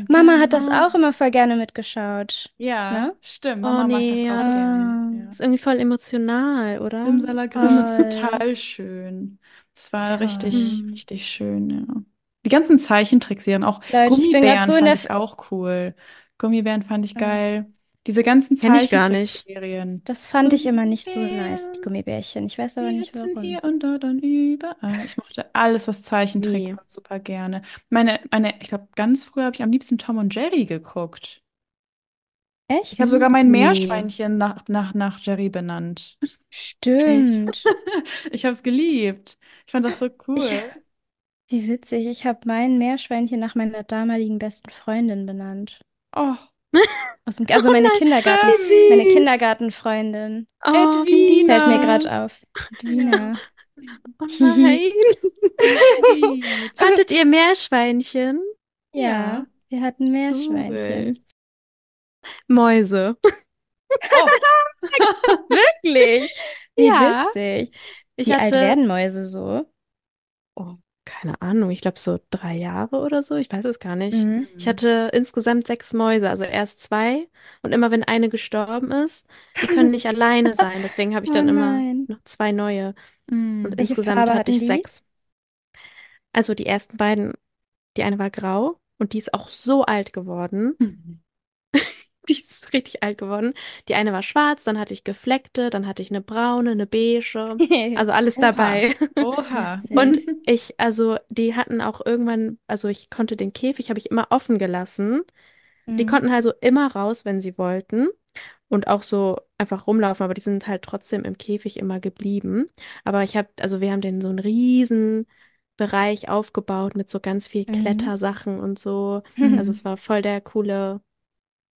Mama hat das auch immer voll gerne mitgeschaut. Ja, Ne? stimmt. Oh Mama mag das nee, auch ja, das gerne. Ja. ist irgendwie voll emotional, oder? Simsalagrim ist total schön. Es war richtig, Toll. Hm. richtig schön, ja. Die ganzen Zeichentrickserien, auch Leute, ich bin Gummibären so in fand der. ich auch cool. Gummibären fand ich geil. Diese ganzen Kenn ich gar nicht. Zeichentrickserien. das fand ich immer nicht so nice, die Gummibären, Gummibärchen. Ich weiß aber die nicht hüpfen warum. hier und dort und überall. Ich mochte alles, was Zeichentrick Nee. war, super gerne. Meine, meine, ich glaube, ganz früher habe ich am liebsten Tom und Jerry geguckt. Ich Echt? habe sogar mein Nee. Meerschweinchen nach, nach, nach Jerry benannt. Stimmt. (laughs) Ich habe es geliebt. Ich fand das so Ich, cool. Wie witzig. Ich habe mein Meerschweinchen nach meiner damaligen besten Freundin benannt. Oh, Aus dem, (laughs) also Oh meine nein, Kindergarten, wie meine süß. Kindergartenfreundin. Oh, Fällt mir Edwina. gerade auf. Edwina. Oh Hihi. nein. (laughs) Hattet ihr Meerschweinchen? Ja, Ja. wir hatten Meerschweinchen. Cool. Mäuse. Oh, (laughs) Wirklich? Wie Ja. witzig. Ich Wie alt hatte, werden Mäuse so? oh, keine Ahnung, ich glaube so drei Jahre oder so, ich weiß es gar nicht. Mhm. Ich hatte insgesamt sechs Mäuse, also erst zwei. Und immer wenn eine gestorben ist, die können nicht (laughs) alleine sein. Deswegen habe ich Oh dann immer nein. noch zwei neue. Und mm. Welche insgesamt Farbe hatte hatten ich die? sechs. Also die ersten beiden, die eine war grau und die ist auch so alt geworden. Mhm. (laughs) Die ist richtig alt geworden. Die eine war schwarz, dann hatte ich gefleckte, dann hatte ich eine braune, eine beige. (laughs) Also alles dabei. Oha. (laughs) Und ich, also die hatten auch irgendwann, also ich konnte den Käfig, habe ich immer offen gelassen. Die Mhm. konnten also immer raus, wenn sie wollten. Und auch so einfach rumlaufen, aber die sind halt trotzdem im Käfig immer geblieben. Aber ich habe, also wir haben den so einen riesen Bereich aufgebaut mit so ganz viel Mhm. Klettersachen und so. Also (laughs) es war voll der coole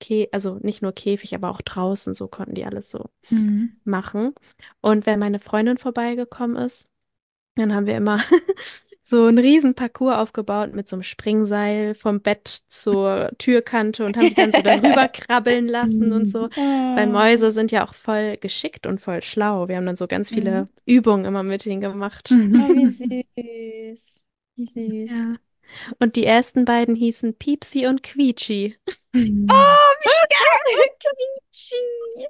Kä also nicht nur Käfig, aber auch draußen, so konnten die alles so Mhm. machen. Und wenn meine Freundin vorbeigekommen ist, dann haben wir immer (laughs) so einen riesen Parcours aufgebaut mit so einem Springseil vom Bett zur Türkante und haben die dann so darüber (laughs) krabbeln lassen und so. Weil Oh. Mäuse sind ja auch voll geschickt und voll schlau. Wir haben dann so ganz viele Mhm. Übungen immer mit ihnen gemacht. Oh, wie süß. Wie süß. Ja. Und die ersten beiden hießen Piepsi und Quietschi. Oh, wie (laughs) geil! Quietschi!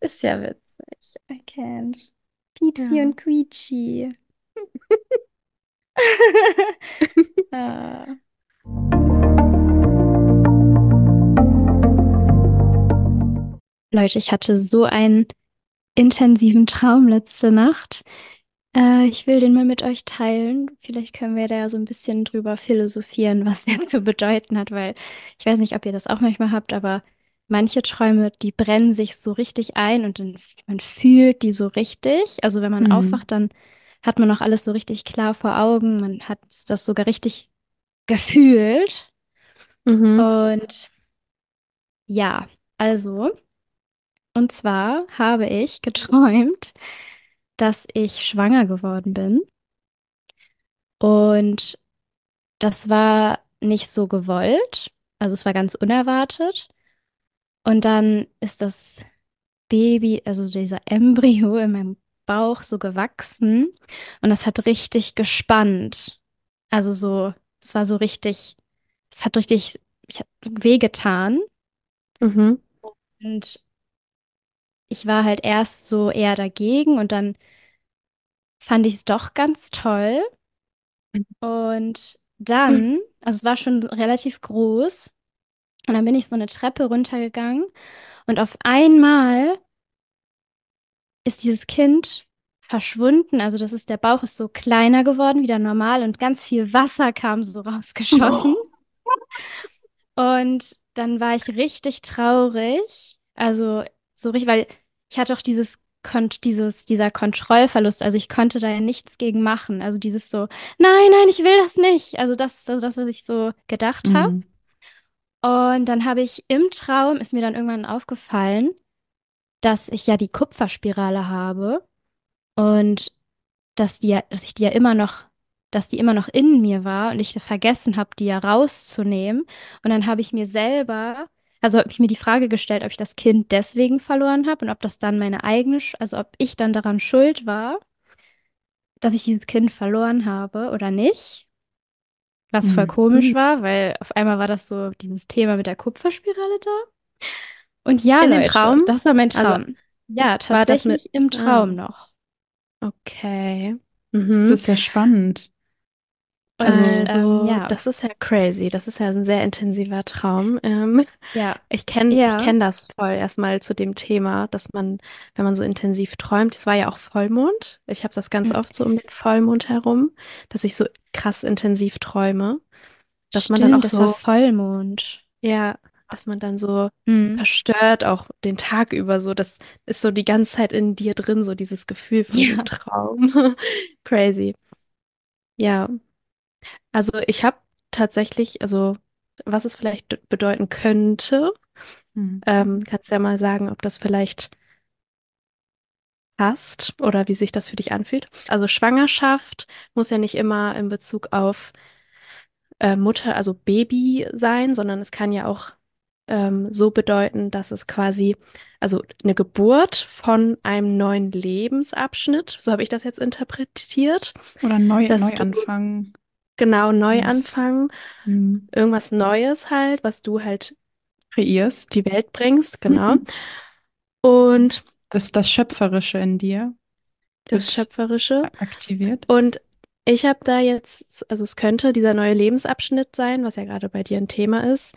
Ist ja witzig. I can't. Piepsi Ja. und Quietschi. (laughs) Ah. Leute, ich hatte so einen intensiven Traum letzte Nacht. Äh, ich will den mal mit euch teilen. Vielleicht können wir da ja so ein bisschen drüber philosophieren, (laughs) was der zu bedeuten hat, weil ich weiß nicht, ob ihr das auch manchmal habt, aber manche Träume, die brennen sich so richtig ein und dann, man fühlt die so richtig. Also wenn man Mhm. aufwacht, dann hat man auch alles so richtig klar vor Augen. Man hat das sogar richtig gefühlt. Mhm. Und ja, also, und zwar habe ich (laughs) geträumt, dass ich schwanger geworden bin. Und das war nicht so gewollt. Also es war ganz unerwartet. Und dann ist das Baby, also dieser Embryo in meinem Bauch so gewachsen. Und das hat richtig gespannt. Also so, es war so richtig, es hat richtig ich wehgetan. Mhm. Und ich war halt erst so eher dagegen und dann fand ich es doch ganz toll. Und dann, also es war schon relativ groß, und dann bin ich so eine Treppe runtergegangen und auf einmal ist dieses Kind verschwunden. Also das ist, der Bauch ist so kleiner geworden, wieder normal und ganz viel Wasser kam so rausgeschossen. Und dann war ich richtig traurig. Also so richtig, weil ich hatte auch dieses, dieses, dieser Kontrollverlust. Also ich konnte da ja nichts gegen machen. Also dieses so, nein, nein, ich will das nicht. Also das ist also das, was ich so gedacht habe. Mhm. Und dann habe ich im Traum, ist mir dann irgendwann aufgefallen, dass ich ja die Kupferspirale habe und dass die ja, dass ich die ja immer noch, dass die immer noch in mir war und ich vergessen habe, die ja rauszunehmen. Und dann habe ich mir selber, also habe ich mir die Frage gestellt, ob ich das Kind deswegen verloren habe und ob das dann meine eigene, Sch- also ob ich dann daran schuld war, dass ich dieses Kind verloren habe oder nicht. Was voll Mhm. komisch war, weil auf einmal war das so dieses Thema mit der Kupferspirale da. Und ja, In dem Leute, Traum? das war mein Also, Traum. Ja, war das tatsächlich mit- im Traum Ah. noch. Okay. Das Mhm. ist ja spannend. Und Also, ähm, ja, das ist ja crazy. Das ist ja ein sehr intensiver Traum. Ähm, ja, ich kenne Ja. ich kenn das voll erstmal zu dem Thema, dass man, wenn man so intensiv träumt, es war ja auch Vollmond. Ich habe das ganz Mhm. oft so um den Vollmond herum, dass ich so krass intensiv träume. Dass man dann stimmt, auch das war so, Vollmond. ja, dass man dann so Mhm. verstört auch den Tag über so. Das ist so die ganze Zeit in dir drin, so dieses Gefühl von Ja. diesem Traum. (laughs) Crazy. Ja, also ich habe tatsächlich, also was es vielleicht bedeuten könnte, Mhm. ähm, kannst ja mal sagen, ob das vielleicht passt oder wie sich das für dich anfühlt. Also Schwangerschaft muss ja nicht immer in Bezug auf äh, Mutter, also Baby sein, sondern es kann ja auch ähm, so bedeuten, dass es quasi, also eine Geburt von einem neuen Lebensabschnitt, so habe ich das jetzt interpretiert, Oder neu, dass du Neuanfang. Genau neu Was? anfangen, Mhm. irgendwas Neues halt, was du halt Kreierst. die Welt bringst, genau. Und Das, das Schöpferische in dir das wird Schöpferische. aktiviert. Und ich habe da jetzt, also es könnte dieser neue Lebensabschnitt sein, was ja gerade bei dir ein Thema ist,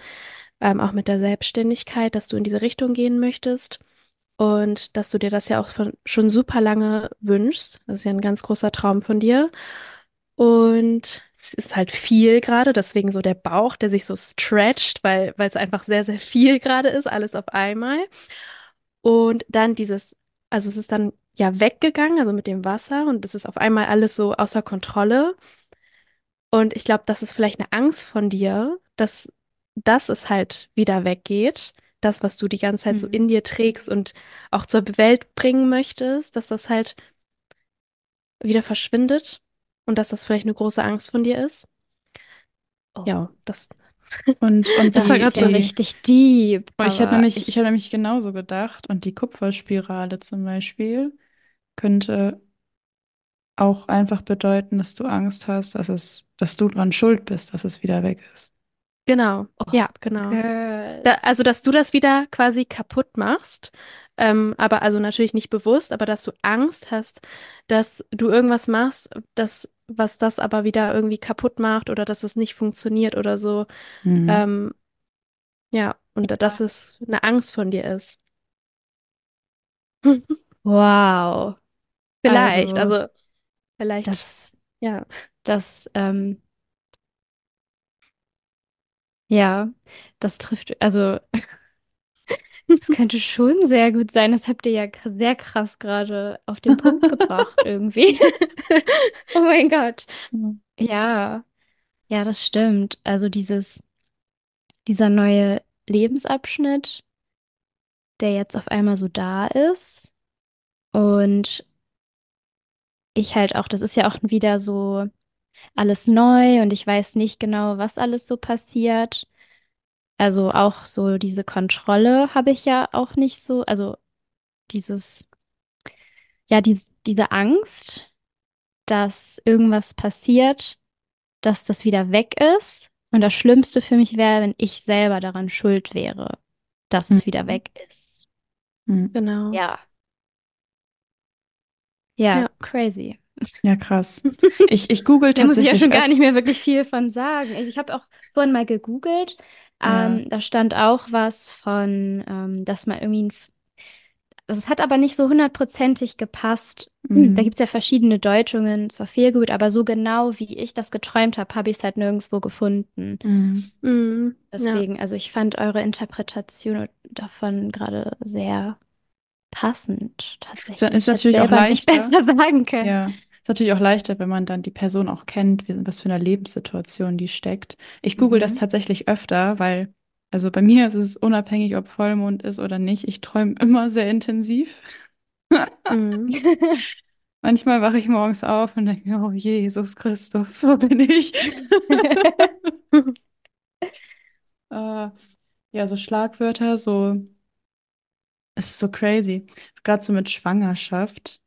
ähm, auch mit der Selbstständigkeit, dass du in diese Richtung gehen möchtest und dass du dir das ja auch von, schon super lange wünschst. Das ist ja ein ganz großer Traum von dir. Und es ist halt viel gerade, deswegen so der Bauch, der sich so stretcht, weil, weil es einfach sehr, sehr viel gerade ist, alles auf einmal. Und dann dieses, also es ist dann ja weggegangen, also mit dem Wasser und es ist auf einmal alles so außer Kontrolle. Und ich glaube, das ist vielleicht eine Angst von dir, dass, dass es halt wieder weggeht. Das, was du die ganze Zeit so Mhm. in dir trägst und auch zur Welt bringen möchtest, dass das halt wieder verschwindet und dass das vielleicht eine große Angst von dir ist. Oh, Ja, das, (laughs) Und, und das war die, ist grad ja so- die, richtig deep. Oh, ich aber nämlich, ich, ich nämlich genauso gedacht. Und die Kupferspirale zum Beispiel könnte auch einfach bedeuten, dass du Angst hast, dass es, dass du dran schuld bist, dass es wieder weg ist. Genau, Oh, ja, genau. Da, also, dass du das wieder quasi kaputt machst, ähm, aber also natürlich nicht bewusst, aber dass du Angst hast, dass du irgendwas machst, das, was das aber wieder irgendwie kaputt macht oder dass es nicht funktioniert oder so. Mhm. Ähm, ja, und dass es eine Angst von dir ist. (laughs) Wow. Vielleicht, Also, also vielleicht, das, ja. das, ähm, ja, das trifft, also, das könnte schon sehr gut sein. Das habt ihr ja sehr krass gerade auf den Punkt (laughs) gebracht, irgendwie. (laughs) Oh mein Gott. Mhm. Ja, ja, das stimmt. Also dieses, dieser neue Lebensabschnitt, der jetzt auf einmal so da ist und ich halt auch, das ist ja auch wieder so alles neu und ich weiß nicht genau, was alles so passiert. Also auch so diese Kontrolle habe ich ja auch nicht so, also dieses, ja, dies, diese Angst, dass irgendwas passiert, dass das wieder weg ist. Und das Schlimmste für mich wäre, wenn ich selber daran schuld wäre, dass es wieder Mhm. weg ist. Mhm. Genau. Ja. Ja, Ja. crazy. Ja, krass. (laughs) Ich, ich google Da muss ich ja tatsächlich schon gar nicht mehr wirklich viel von sagen. Also ich habe auch vorhin mal gegoogelt. Ja. Ähm, da stand auch was von, ähm, dass man irgendwie, ein, das hat aber nicht so hundertprozentig gepasst. Mhm. Da gibt es ja verschiedene Deutungen zur Fehlgut, aber so genau wie ich das geträumt habe, habe ich es halt nirgendwo gefunden. Mhm. Mhm. Ja. Deswegen, also ich fand eure Interpretation davon gerade sehr passend, tatsächlich. Ist Ich hätte natürlich auch selber nicht leichter. besser sagen können. Ja, natürlich auch leichter, wenn man dann die Person auch kennt, was für eine Lebenssituation die steckt. Ich google das Mhm. tatsächlich öfter, weil, also bei mir ist es unabhängig, ob Vollmond ist oder nicht. Ich träume immer sehr intensiv. Mhm. (laughs) Manchmal wache ich morgens auf und denke mir, oh Jesus Christus, wo bin ich? (laughs) Äh, ja, so Schlagwörter, so, es ist so crazy. Gerade so mit Schwangerschaft.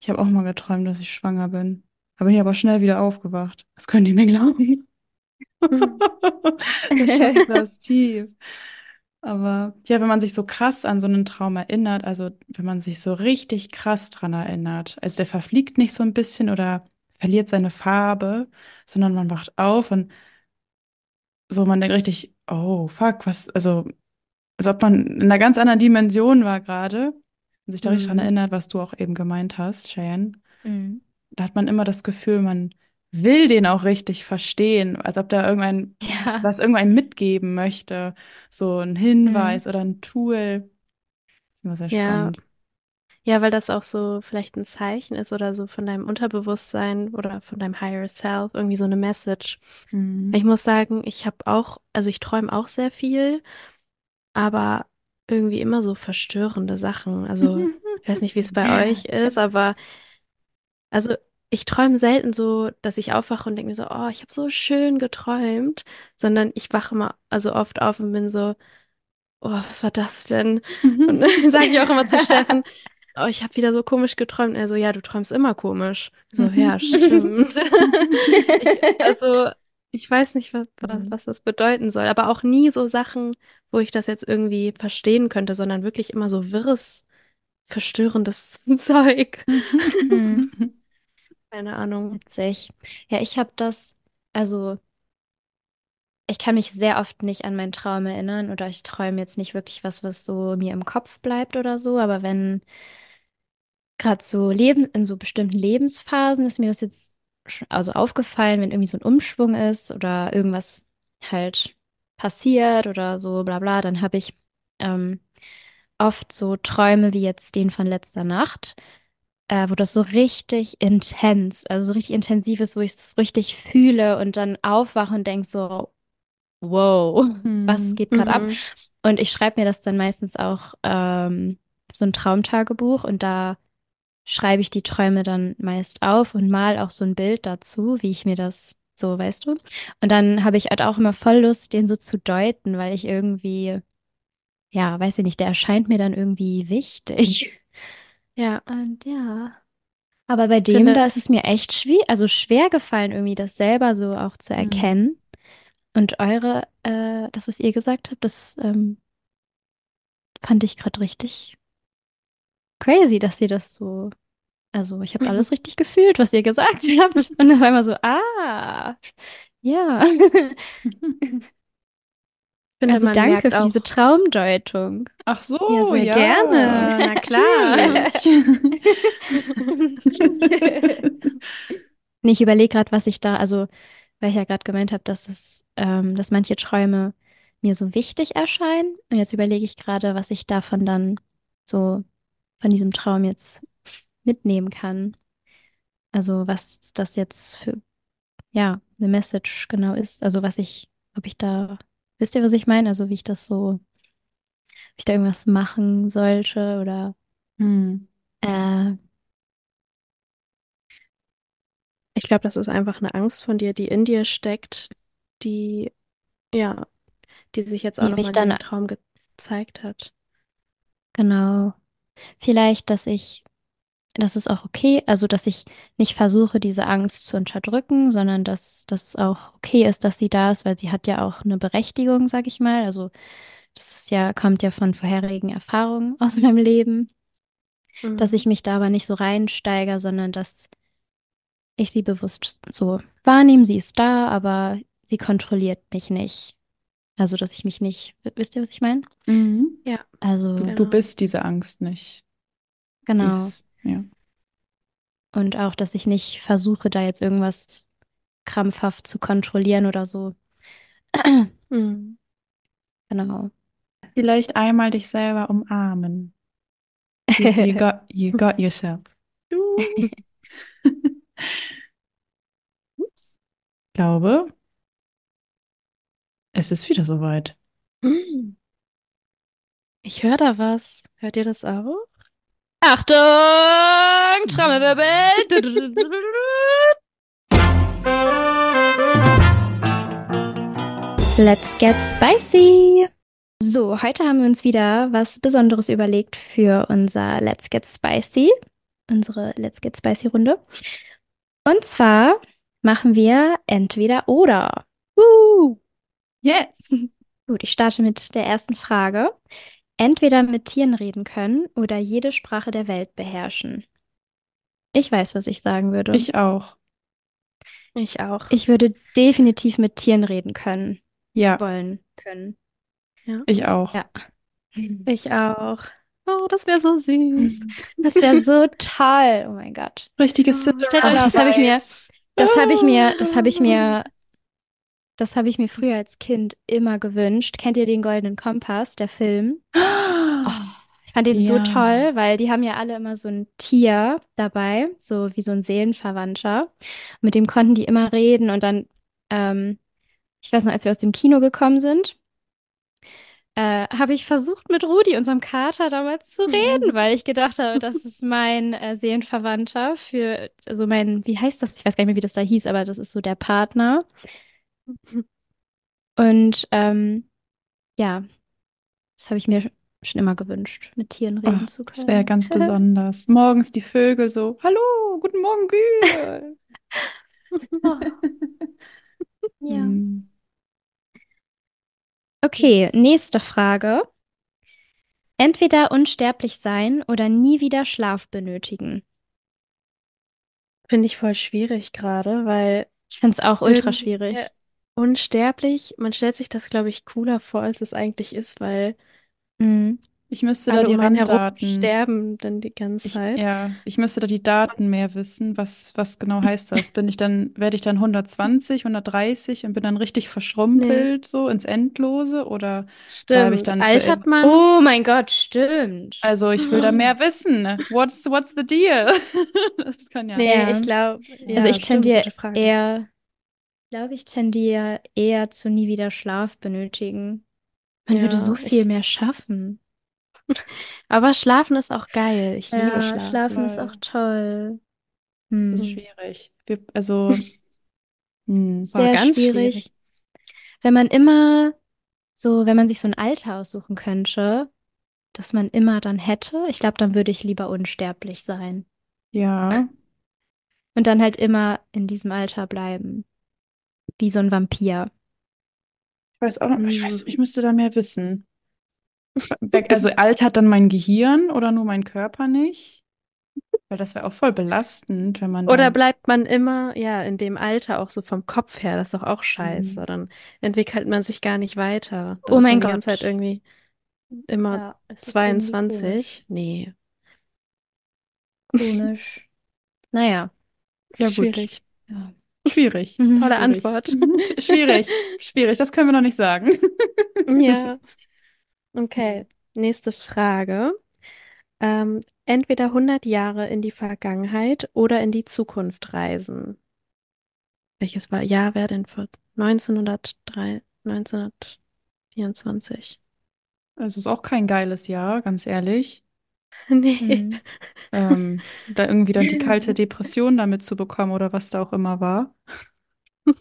Ich habe auch mal geträumt, dass ich schwanger bin. Da bin ich aber schnell wieder aufgewacht. Das können die mir glauben. Der Schock saß tief. Aber ja, wenn man sich so krass an so einen Traum erinnert, also wenn man sich so richtig krass dran erinnert, also der verfliegt nicht so ein bisschen oder verliert seine Farbe, sondern man wacht auf und so, man denkt richtig, oh fuck, was, also als ob man in einer ganz anderen Dimension war gerade und sich da richtig Mhm. erinnert, was du auch eben gemeint hast, Cheyenne. Mhm. Da hat man immer das Gefühl, man will den auch richtig verstehen, als ob da irgendein, Ja. was irgendein mitgeben möchte. So ein Hinweis oder ein Tool. Das ist immer sehr Ja. spannend. Ja, weil das auch so vielleicht ein Zeichen ist oder so von deinem Unterbewusstsein oder von deinem Higher Self, irgendwie so eine Message. Mhm. Ich muss sagen, ich habe auch, also ich träume auch sehr viel, aber irgendwie immer so verstörende Sachen. Also (laughs) ich weiß nicht, wie es bei euch ist, aber also ich träume selten so, dass ich aufwache und denke mir so, oh, ich habe so schön geträumt, sondern ich wache mal, also oft auf und bin so, oh, was war das denn? Und dann (laughs) sage ich auch immer zu Steffen, (laughs) oh, ich habe wieder so komisch geträumt. Er so, ja, du träumst immer komisch. So, ja, stimmt. Ich, also, ich weiß nicht, was, was, Mhm. was das bedeuten soll, aber auch nie so Sachen, wo ich das jetzt irgendwie verstehen könnte, sondern wirklich immer so wirres, verstörendes (laughs) Zeug. Mhm. (laughs) Keine Ahnung. Witzig. Ja, ich habe das, also ich kann mich sehr oft nicht an meinen Traum erinnern oder ich träume jetzt nicht wirklich was, was so mir im Kopf bleibt oder so, aber wenn gerade so Leben, in so bestimmten Lebensphasen ist mir das jetzt also aufgefallen, wenn irgendwie so ein Umschwung ist oder irgendwas halt passiert oder so bla bla, dann habe ich ähm, oft so Träume wie jetzt den von letzter Nacht, äh, wo das so richtig intens, also so richtig intensiv ist, wo ich das richtig fühle und dann aufwache und denke so, wow, (laughs) was Mhm. geht gerade ab? Mhm. Und ich schreibe mir das dann meistens auch ähm, so ein Traumtagebuch und da schreibe ich die Träume dann meist auf und mal auch so ein Bild dazu, wie ich mir das so, weißt du? Und dann habe ich halt auch immer voll Lust, den so zu deuten, weil ich irgendwie, ja, weiß ich nicht, der erscheint mir dann irgendwie wichtig. Ja, Und ja. Aber bei dem, Finde, da ist es mir echt schwer, also schwer gefallen, irgendwie das selber so auch zu Mhm. erkennen. Und eure, äh, das, was ihr gesagt habt, das ähm, fand ich gerade richtig crazy, dass ihr das so, also ich habe alles richtig gefühlt, was ihr gesagt (laughs) habt. Und dann war immer so, ah, ja. (laughs) finde, Also danke für auch. diese Traumdeutung. Ach so, Ja, sehr ja. gerne. Na (laughs) klar. Nee, ich überlege gerade, was ich da, also, weil ich ja gerade gemeint habe, dass es, ähm, dass manche Träume mir so wichtig erscheinen. Und jetzt überlege ich gerade, was ich davon dann so von diesem Traum jetzt mitnehmen kann. Also, was das jetzt für, ja, eine Message genau ist. Also, was ich, ob ich da, wisst ihr, was ich meine? Also, wie ich das so, ob ich da irgendwas machen sollte oder, Hm. äh, Ich glaube, das ist einfach eine Angst von dir, die in dir steckt, die, ja, die sich jetzt auch nochmal dem Traum gezeigt hat. Genau. Vielleicht, dass ich, das ist auch okay, also dass ich nicht versuche, diese Angst zu unterdrücken, sondern dass das auch okay ist, dass sie da ist, weil sie hat ja auch eine Berechtigung, sag ich mal. Also das ist ja, kommt ja von vorherigen Erfahrungen (laughs) aus meinem Leben, dass ich Mhm. mich da aber nicht so reinsteige, sondern dass ich sie bewusst so wahrnehme, sie ist da, aber sie kontrolliert mich nicht. Also, dass ich mich nicht, wisst ihr, was ich meine? Mhm. Ja, Also, Du, Genau. du bist diese Angst nicht. Genau. ist- ja. Und auch, dass ich nicht versuche, da jetzt irgendwas krampfhaft zu kontrollieren oder so. (clears throat) Mhm. Genau. Vielleicht einmal dich selber umarmen. You, you (laughs) got, you got yourself. Ups. (laughs) Ich glaube, es ist wieder soweit. Mhm. Ich höre da was. Hört ihr das auch? Achtung! Trommelwirbel! Let's get spicy! So, heute haben wir uns wieder was Besonderes überlegt für unser Let's Get Spicy, unsere Let's Get Spicy Runde. Und zwar machen wir entweder oder. Yes. Gut, ich starte mit der ersten Frage. Entweder mit Tieren reden können oder jede Sprache der Welt beherrschen. Ich weiß, was ich sagen würde. Ich auch. Ich auch. Ich würde definitiv mit Tieren reden können, Ja, wollen können. ich auch. Ja. Ich auch. Oh, das wäre so süß. Das wäre so toll. Oh mein Gott. Richtige Stellt euch- Cinderella das habe ich mir-. Das habe ich mir, das habe ich mir, das habe ich mir früher als Kind immer gewünscht. Kennt ihr den Goldenen Kompass, der Film? Oh, ich fand den so Ja. toll, weil die haben ja alle immer so ein Tier dabei, so wie so ein Seelenverwandter. Mit dem konnten die immer reden und dann, ähm, ich weiß noch, als wir aus dem Kino gekommen sind, äh, habe ich versucht, mit Rudi, unserem Kater, damals zu reden, weil ich gedacht habe, das ist mein äh, Seelenverwandter für, also mein, wie heißt das? Ich weiß gar nicht mehr, wie das da hieß, aber das ist so der Partner. Und ähm, ja, das habe ich mir schon immer gewünscht, mit Tieren reden Oh, zu das können. wäre (laughs) ganz besonders. Morgens die Vögel so, hallo, guten Morgen, Kühe. (laughs) Ja. Hm. Okay, nächste Frage. Entweder unsterblich sein oder nie wieder Schlaf benötigen. Finde ich voll schwierig gerade, weil Ich finde es auch ultra schwierig. Unsterblich, man stellt sich das, glaube ich, cooler vor, als es eigentlich ist, weil Mhm. Ich müsste da alle die um einen herum Randdaten. sterben dann die ganze Ich, Zeit. ja, ich müsste da die Daten mehr wissen. Was, was genau heißt das? Bin ich dann, werde ich dann 120, 130 und bin dann richtig verschrumpelt, so ins Endlose? Oder bleibe ich Stimmt. dann für Altert man? Oh mein Gott, stimmt. Also ich will da (laughs) mehr wissen. What's, what's the deal? (laughs) Das kann ja. Nee, Ja. ich glaube, Also ja, ich stimmt, tendiere gute Frage. eher, glaube ich, tendiere eher zu nie wieder Schlaf benötigen. Man würde Ja, so viel ich- mehr schaffen. (laughs) Aber Schlafen ist auch geil. Ich liebe Ja, Schlaf. Schlafen ist voll. auch toll. Das ist Hm. schwierig. Wir, also, (laughs) hm. Sehr ganz schwierig. schwierig. Wenn man immer so, wenn man sich so ein Alter aussuchen könnte, das man immer dann hätte, ich glaube, dann würde ich lieber unsterblich sein. Ja, Und dann halt immer in diesem Alter bleiben. Wie so ein Vampir. Ich weiß auch noch, ich Hm. weiß, ich müsste da mehr wissen. Also alt hat dann mein Gehirn oder nur mein Körper nicht? Weil das wäre auch voll belastend, wenn man Oder bleibt man immer, ja, in dem Alter auch so vom Kopf her? Das ist doch auch scheiße. Mhm. Dann entwickelt man sich gar nicht weiter. Dann Oh mein man die ganze Zeit Gott. irgendwie immer Ja, es ist irgendwie 22. Nee, komisch. (laughs) Naja. Ja, gut. schwierig. Ja. Schwierig. Mhm. Tolle Schwierig. Antwort. Mhm. (laughs) Schwierig. Schwierig. Das können wir noch nicht sagen. Ja, (laughs) okay. Nächste Frage. Ähm, entweder 100 Jahre in die Vergangenheit oder in die Zukunft reisen. Welches war, Jahr wäre denn für 1903, 1924? Das ist auch kein geiles Jahr, ganz ehrlich. (laughs) Nee. Mhm. Ähm, da irgendwie dann die kalte Depression damit zu bekommen oder was da auch immer war. (laughs)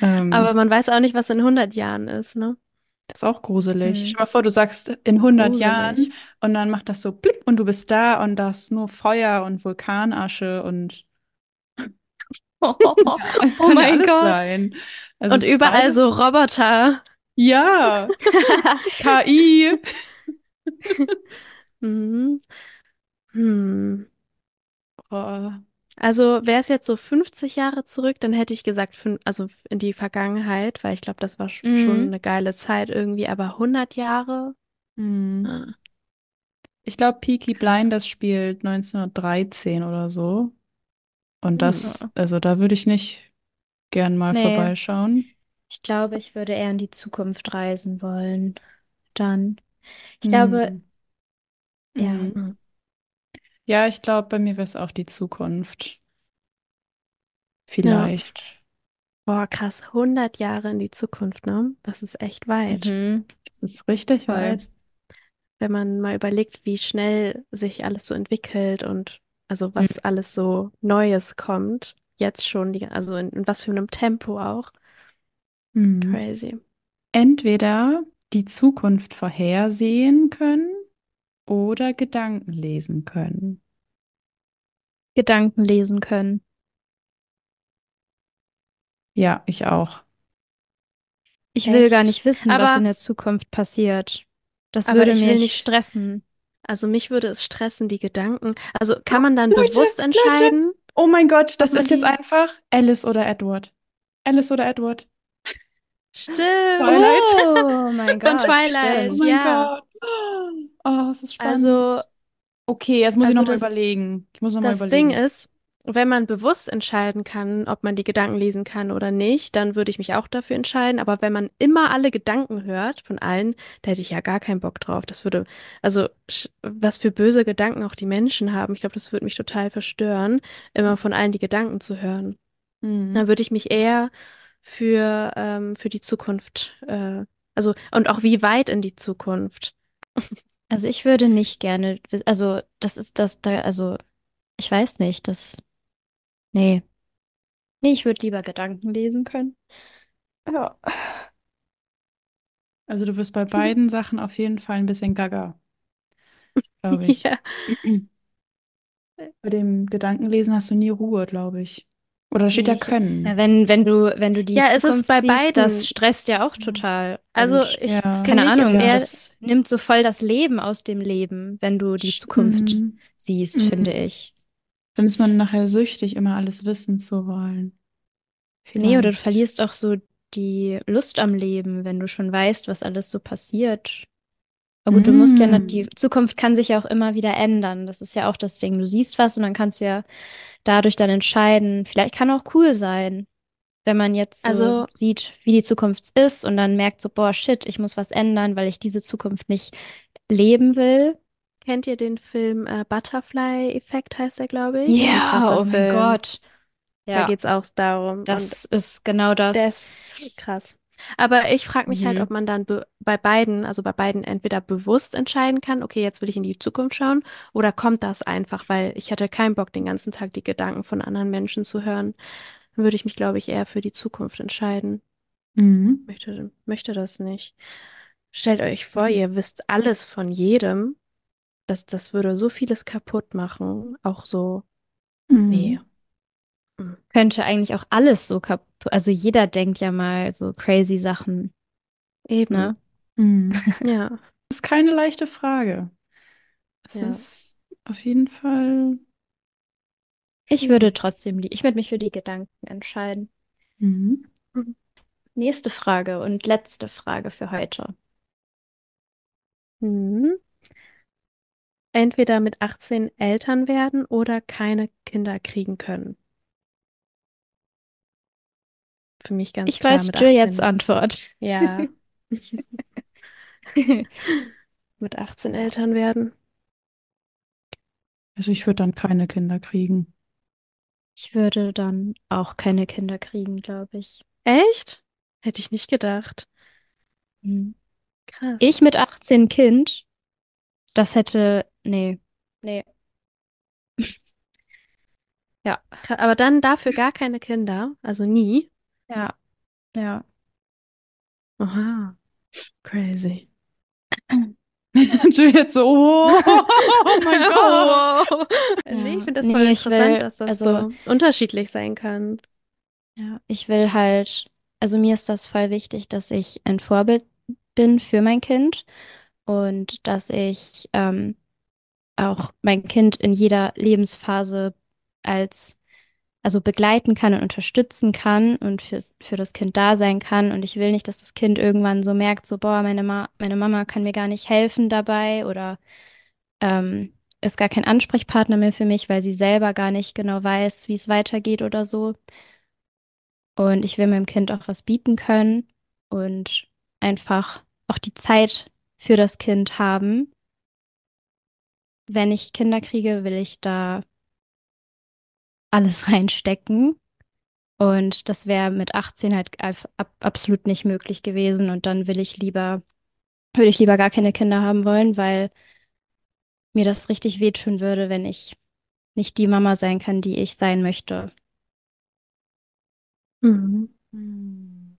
Ähm, Aber man weiß auch nicht, was in 100 Jahren ist, ne? das ist auch gruselig. Mhm. Stell dir mal vor, du sagst in 100 Gruselig. Jahren und dann macht das so blipp und du bist da und da ist nur Feuer und Vulkanasche und (laughs) ja, Oh ja mein alles Gott. sein. Also Und überall alles- so Roboter. Ja, KI. Mhm. Hm. Oh, Also wäre es jetzt so 50 Jahre zurück, dann hätte ich gesagt, fün- also in die Vergangenheit, weil ich glaube, das war sch- Mhm. schon eine geile Zeit irgendwie, aber 100 Jahre? hm. Ah. Ich glaube, Peaky Blinders spielt 1913 oder so. Und das, Ja. also da würde ich nicht gern mal Nee. vorbeischauen. Ich glaube, ich würde eher in die Zukunft reisen wollen. Dann. Ich glaube, Hm. Ja. Mhm. Hm. Ja, ich glaube, bei mir wäre es auch die Zukunft. Vielleicht. Boah, krass, 100 Jahre in die Zukunft, ne? Das ist echt weit. Mhm. Das ist richtig Voll. weit. Wenn man mal überlegt, wie schnell sich alles so entwickelt und also was alles so Neues kommt, jetzt schon, die, also in, in was für einem Tempo auch. Mhm. Crazy. Entweder die Zukunft vorhersehen können oder Gedanken lesen können. Gedanken lesen können. Ja, ich auch. Ich will gar Echt? nicht wissen, was Aber- in der Zukunft passiert. Das Aber würde ich will mich nicht- stressen. Also mich würde es stressen, die Gedanken. Also kann man dann Leute, bewusst Leute. entscheiden? Oh mein Gott, das ist jetzt einfach Alice oder Edward. Alice oder Edward. Stimmt. Twilight. Oh mein Gott, Twilight. Oh stimmt. mein Ja. Gott. Oh, es ist spannend. Also Okay, jetzt muss ich Also noch mal das- überlegen. Ich muss noch mal das überlegen. Ding ist, wenn man bewusst entscheiden kann, ob man die Gedanken lesen kann oder nicht, dann würde ich mich auch dafür entscheiden. Aber wenn man immer alle Gedanken hört von allen, da hätte ich ja gar keinen Bock drauf. Das würde, also was für böse Gedanken auch die Menschen haben. Ich glaube, das würde mich total verstören, immer von allen die Gedanken zu hören. Mhm. Dann würde ich mich eher für, ähm, für die Zukunft, äh, also und auch wie weit in die Zukunft. (laughs) Also ich würde nicht gerne, wi- also das ist das da, also ich weiß nicht, das, nee. Nee, ich würde lieber Gedanken lesen können. Ja. Also du wirst bei beiden Sachen auf jeden Fall ein bisschen gaga, glaube (laughs) ich. Ja. Bei dem Gedankenlesen hast du nie Ruhe, glaube ich. Oder da steht ich- können. Ja, wenn, wenn du, wenn du die Ja, es ist Zukunft bei siehst, beiden- das stresst ja auch total. Also Und ich, Ja. keine Ahnung, eher, das nimmt so voll das Leben aus dem Leben, wenn du die Zukunft Mhm. siehst, Mhm. finde ich. Dann ist man nachher süchtig, immer alles wissen zu wollen. Nee, oder du Vielleicht. verlierst auch so die Lust am Leben, wenn du schon weißt, was alles so passiert. Aber gut, du musst ja, Mm. die Zukunft kann sich ja auch immer wieder ändern. Das ist ja auch das Ding. Du siehst was und dann kannst du ja dadurch dann entscheiden. Vielleicht kann auch cool sein, wenn man jetzt so Also- sieht, wie die Zukunft ist und dann merkt so, boah, shit, ich muss was ändern, weil ich diese Zukunft nicht leben will. kennt ihr den Film äh, Butterfly-Effekt, heißt er, glaube ich? Ja, oh mein Film. Gott. Da Ja, geht es auch darum. das ist genau das. Und das ist krass. Aber ich frage mich halt, Mhm. ob man dann be bei beiden, also bei beiden entweder bewusst entscheiden kann, okay, jetzt will ich in die Zukunft schauen, oder kommt das einfach, weil ich hatte keinen Bock, den ganzen Tag die Gedanken von anderen Menschen zu hören. Dann würde ich mich, glaube ich, eher für die Zukunft entscheiden. Mhm. Möchte, möchte das nicht. Stellt euch vor, ihr wisst alles von jedem. Das, das würde so vieles kaputt machen. Auch so Nee. Mhm. Könnte eigentlich auch alles so kaputt. Also jeder denkt ja mal so crazy Sachen, Eben. ne? Mhm. (laughs) Ja. Das ist keine leichte Frage. Es Ja. ist auf jeden Fall. Ich würde trotzdem, die- ich würde mich für die Gedanken entscheiden. Mhm. Nächste Frage und letzte Frage für heute. Mhm. Entweder mit 18 Eltern werden oder keine Kinder kriegen können. Für mich ganz Ich klar weiß mit Juliets 18. Antwort. Ja, (laughs) mit 18 Eltern werden. Also ich würde dann keine Kinder kriegen. Ich würde dann auch keine Kinder kriegen, glaube ich. Echt? Hätte ich nicht gedacht. Mhm. Krass. Ich mit 18 Kind, das hätte, nee, nee. (laughs) Ja, Aber dann dafür gar keine Kinder, also nie. Ja, ja. Aha, crazy. (laughs) Juliet so, oh, oh mein (laughs) Gott. Wow. Nee, ich Ja. finde das Nee, voll ich interessant, will- dass das also- so unterschiedlich sein kann. Ja, ich will halt, also mir ist das voll wichtig, dass ich ein Vorbild bin für mein Kind und dass ich ähm, auch mein Kind in jeder Lebensphase als, also begleiten kann und unterstützen kann und fürs, für das Kind da sein kann. Und ich will nicht, dass das Kind irgendwann so merkt, so, boah, meine Ma meine Mama kann mir gar nicht helfen dabei oder ähm, ist gar kein Ansprechpartner mehr für mich, weil sie selber gar nicht genau weiß, wie es weitergeht oder so. Und ich will meinem Kind auch was bieten können und einfach auch die Zeit für das Kind haben. Wenn ich Kinder kriege, will ich da alles (laughs) reinstecken. Und das wäre mit 18 halt ab, ab, absolut nicht möglich gewesen. Und dann will ich lieber, würde ich lieber gar keine Kinder haben wollen, weil mir das richtig wehtun würde, wenn ich nicht die Mama sein kann, die ich sein möchte. Mhm. Hm.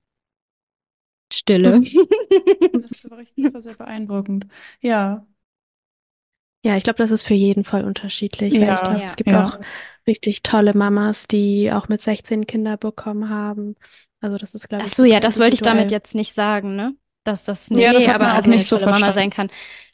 Stille. (laughs) Das war richtig, das war sehr beeindruckend. Ja, Ja, ich glaube, das ist für jeden voll unterschiedlich, weil Ja, ich glaube, Ja. es gibt ja. auch richtig tolle Mamas, die auch mit 16 Kinder bekommen haben. Also das ist, glaube Ach ich, so, ja, das wollte ich damit jetzt nicht sagen, ne? Dass das Ja, nicht das hat aber man auch nicht eine so Mama verstanden. sein kann.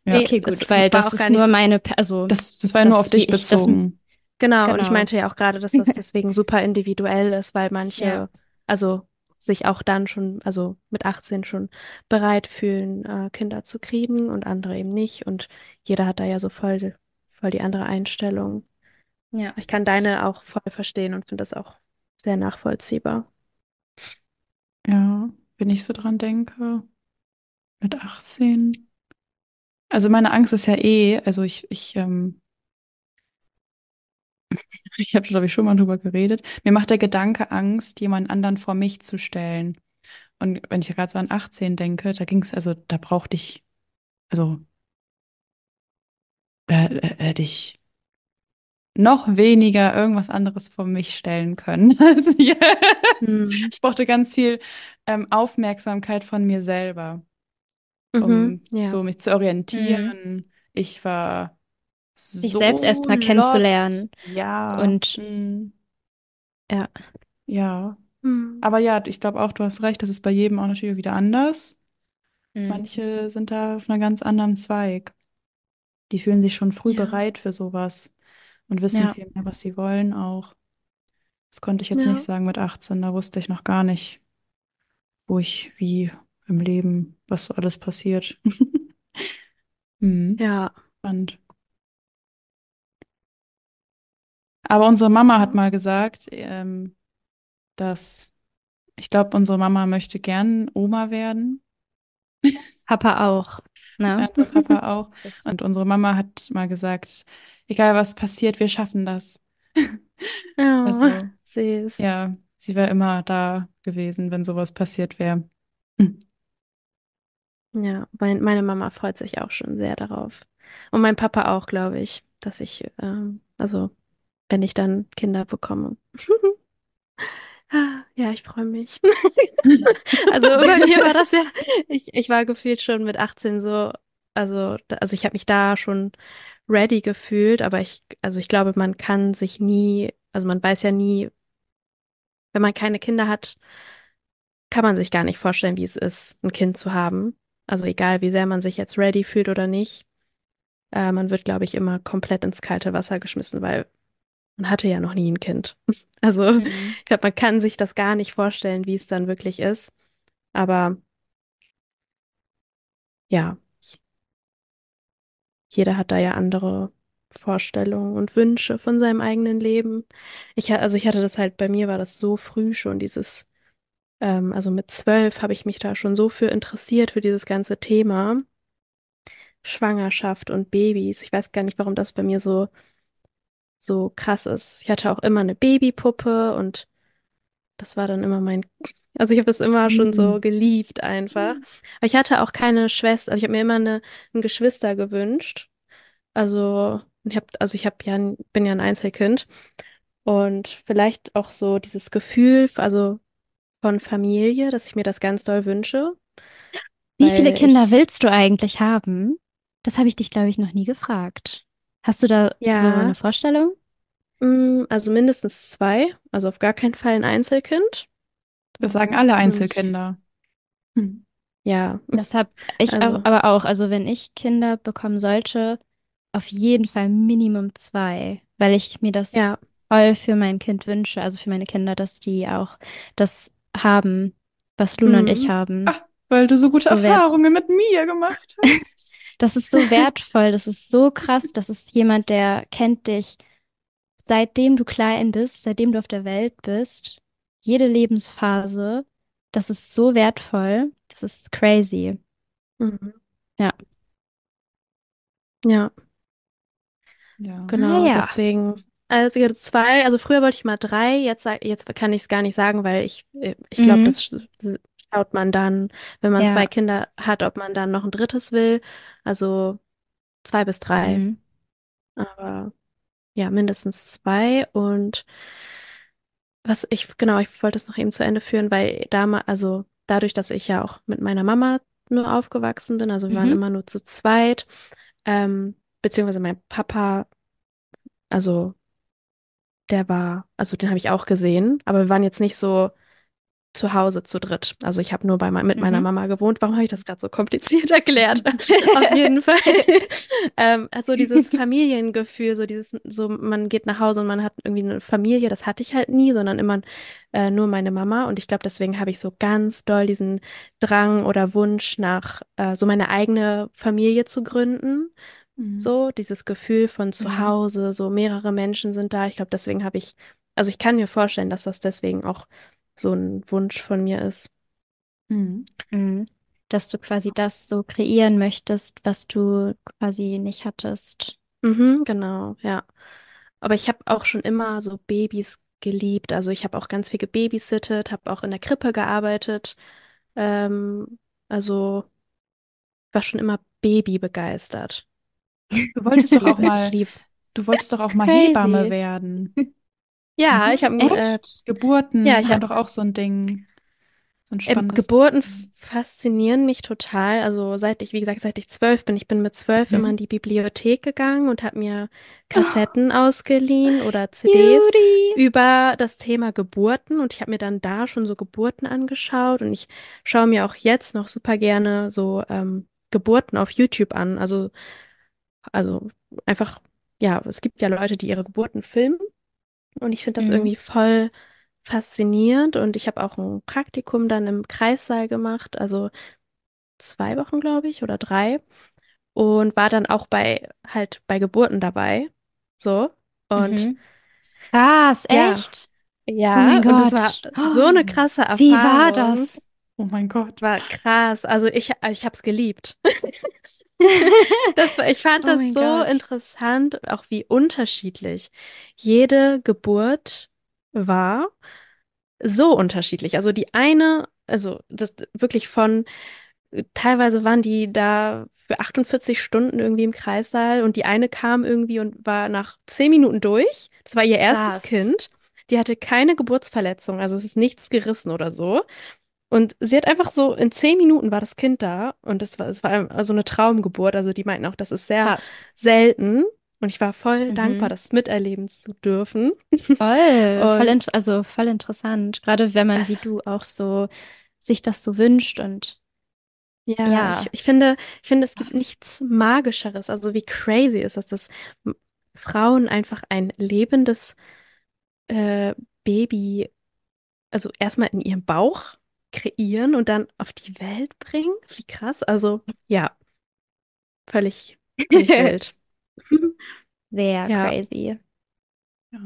Ja. Okay, gut, es weil war das auch ist nur meine, also Das, das war ja nur Das, auf dich ich das- bezogen. Genau, und ich Genau. meinte ja auch gerade, dass das (laughs) deswegen super individuell ist, weil manche, Ja. also sich auch dann schon, also mit 18 schon bereit fühlen, äh, Kinder zu kriegen und andere eben nicht. Und jeder hat da ja so voll, voll die andere Einstellung. Ja. Ich kann deine auch voll verstehen und finde das auch sehr nachvollziehbar. Ja, wenn ich so dran denke, mit 18. Also meine Angst ist ja eh, also ich, ich, ähm, (laughs) ich habe, glaube ich, schon mal drüber geredet. Mir macht der Gedanke Angst, jemand anderen vor mich zu stellen. Und wenn ich gerade so an 18 denke, da ging es, also da brauchte ich, also da äh, hätte ich noch weniger irgendwas anderes vor mich stellen können (laughs) als jetzt. Mhm. Ich brauchte ganz viel ähm, Aufmerksamkeit von mir selber. Mhm. um Ja. so mich zu orientieren. Ich war Sich so selbst erst mal lost. kennenzulernen. Ja. Und- mm. Ja. Ja. Mhm. Aber ja, ich glaube auch, du hast recht, das ist bei jedem auch natürlich wieder anders. Mhm. Manche sind da auf einem ganz anderen Zweig. Die fühlen sich schon früh Ja. bereit für sowas und wissen Ja. viel mehr, was sie wollen auch. Das konnte ich jetzt Ja. nicht sagen mit 18, da wusste ich noch gar nicht, wo ich wie im Leben, was so alles passiert. (laughs) Hm. Ja. Spannend. Aber unsere Mama hat mal gesagt, ähm, dass ich glaube, unsere Mama möchte gern Oma werden. Papa auch. Ne? Ja, Papa (laughs) auch. Und unsere Mama hat mal gesagt, egal was passiert, wir schaffen das. Oh, (laughs) Also, süß. Ja, sie wäre immer da gewesen, wenn sowas passiert wäre. Hm. Ja, mein, meine Mama freut sich auch schon sehr darauf. Und mein Papa auch, glaube ich, dass ich, ähm, also wenn ich dann Kinder bekomme. (laughs) Ja, ich freue mich. (laughs) Also bei mir war das ja, ich, ich war gefühlt schon mit 18 so, also, also ich habe mich da schon ready gefühlt, aber ich, also ich glaube, man kann sich nie also man weiß ja nie, wenn man keine Kinder hat, kann man sich gar nicht vorstellen, wie es ist, ein Kind zu haben. Also egal, wie sehr man sich jetzt ready fühlt oder nicht. Äh, man wird, glaube ich, immer komplett ins kalte Wasser geschmissen, weil man hatte ja noch nie ein Kind. (laughs) Also Mhm. ich glaube, man kann sich das gar nicht vorstellen, wie es dann wirklich ist. Aber ja, jeder hat da ja andere Vorstellungen und Wünsche von seinem eigenen Leben. Ich, also ich hatte das halt, bei mir war das so früh schon, dieses, ähm, also mit zwölf habe ich mich da schon so für interessiert, für dieses ganze Thema Schwangerschaft und Babys. Ich weiß gar nicht, warum das bei mir so, so krass ist. Ich hatte auch immer eine Babypuppe und das war dann immer mein, also ich habe das immer schon so Mhm. geliebt einfach. Aber ich hatte auch keine Schwester, also ich habe mir immer eine, ein Geschwister gewünscht. Also ich habe, also ich habe ja, ein- bin ja ein Einzelkind und vielleicht auch so dieses Gefühl, also von Familie, dass ich mir das ganz doll wünsche, Wie viele weil Kinder ich, willst du eigentlich haben? Das habe ich dich, glaube ich, noch nie gefragt. Hast du da so eine Vorstellung? mm, also mindestens zwei, also auf gar keinen Fall ein Einzelkind. Das sagen alle Einzelkinder. Hm. ja, Das habe ich auch, also, aber auch. Also wenn ich Kinder bekommen sollte, auf jeden Fall Minimum zwei, weil ich mir das ja, voll für mein Kind wünsche, also für meine Kinder, dass die auch das haben, was Luna und ich mm, haben. Ach, weil du so gute so Erfahrungen mit mir gemacht (laughs) hast. das ist so wertvoll, das ist so krass, das ist jemand, der kennt dich, seitdem du klein bist, seitdem du auf der Welt bist, jede Lebensphase. Das ist so wertvoll, das ist crazy. mm, Ja. ja. Ja. Genau, Naja. deswegen. Also zwei, also früher wollte ich mal drei, jetzt, jetzt kann ich es gar nicht sagen, weil ich, äh, ich glaube, Mhm. das sch- schaut man dann, wenn man zwei Ja. Kinder hat, ob man dann noch ein drittes will. Also zwei bis drei. Mhm. Aber ja, mindestens zwei. Und was ich, genau, ich wollte es noch eben zu Ende führen, weil damals, also dadurch, dass ich ja auch mit meiner Mama nur aufgewachsen bin, also wir waren Mhm. immer nur zu zweit, ähm, beziehungsweise mein Papa, also Der war, also den habe ich auch gesehen, aber wir waren jetzt nicht so zu Hause zu dritt. Also ich habe nur bei, mit meiner Mhm. Mama gewohnt. Warum habe ich das gerade so kompliziert (laughs) erklärt? Auf jeden (laughs) Fall. Ähm, also dieses Familiengefühl, so dieses, so man geht nach Hause und man hat irgendwie eine Familie, das hatte ich halt nie, sondern immer äh, nur meine Mama. Und ich glaube, deswegen habe ich so ganz doll diesen Drang oder Wunsch nach äh, so meine eigene Familie zu gründen. Mhm. So, dieses Gefühl von zu Mhm. Hause, so mehrere Menschen sind da. Ich glaube, deswegen habe ich, also ich kann mir vorstellen, dass das deswegen auch so ein Wunsch von mir ist. Mhm. Mhm. Dass du quasi das so kreieren möchtest, was du quasi nicht hattest. Mhm, genau, ja. Aber ich habe auch schon immer so Babys geliebt. Also ich habe auch ganz viel gebabysittet, habe auch in der Krippe gearbeitet. Ähm, also war schon immer Baby begeistert. (laughs) Du wolltest doch auch mal, lieb. du wolltest doch auch mal Hebamme werden. (laughs) Ja, Mhm. ich habe äh? Geburten ja, ich waren habe doch auch so ein Ding, so ein spannendes Geburten Ding. faszinieren mich total. Also seit ich, wie gesagt, seit ich zwölf bin, ich bin mit zwölf immer Mhm. in die Bibliothek gegangen und habe mir Kassetten ausgeliehen oder CDs Judy. über das Thema Geburten und ich habe mir dann da schon so Geburten angeschaut und ich schaue mir auch jetzt noch super gerne so ähm, Geburten auf YouTube an. Also, also einfach, ja, es gibt ja Leute, die ihre Geburten filmen und ich finde das Mhm. irgendwie voll faszinierend. Und ich habe auch ein Praktikum dann im Kreissaal gemacht, also zwei Wochen, glaube ich, oder drei. Und war dann auch bei, halt bei Geburten dabei. So. Und Mhm. Krass, ja, echt? Oh ja, mein und es war so eine krasse Wie war Erfahrung. das? Oh mein Gott. War krass. Also ich, ich habe es geliebt. (laughs) (laughs) Das war, ich fand Oh das so Gott. interessant, auch wie unterschiedlich jede Geburt war. so unterschiedlich. Also die eine, also das wirklich von, teilweise waren die da für 48 Stunden irgendwie im Kreissaal und die eine kam irgendwie und war nach 10 Minuten durch. Das war ihr erstes Krass. Kind. Die hatte keine Geburtsverletzung, also es ist nichts gerissen oder so. Und sie hat einfach so, in 10 Minuten war das Kind da und es war, es war also eine Traumgeburt. Also die meinten auch, das ist sehr Krass. selten. Und ich war voll dankbar, Mhm. das miterleben zu dürfen. Voll, voll, also voll interessant. Gerade wenn man wie du auch so sich das so wünscht und ja, ich, ja. ich finde, ich finde, es gibt nichts Magischeres. Also wie crazy ist das, dass Frauen einfach ein lebendes äh, Baby, also erstmal in ihrem Bauch kreieren und dann auf die Welt bringen. Wie krass. Also ja, völlig, völlig (laughs) wild. Sehr Ja, crazy. Ja.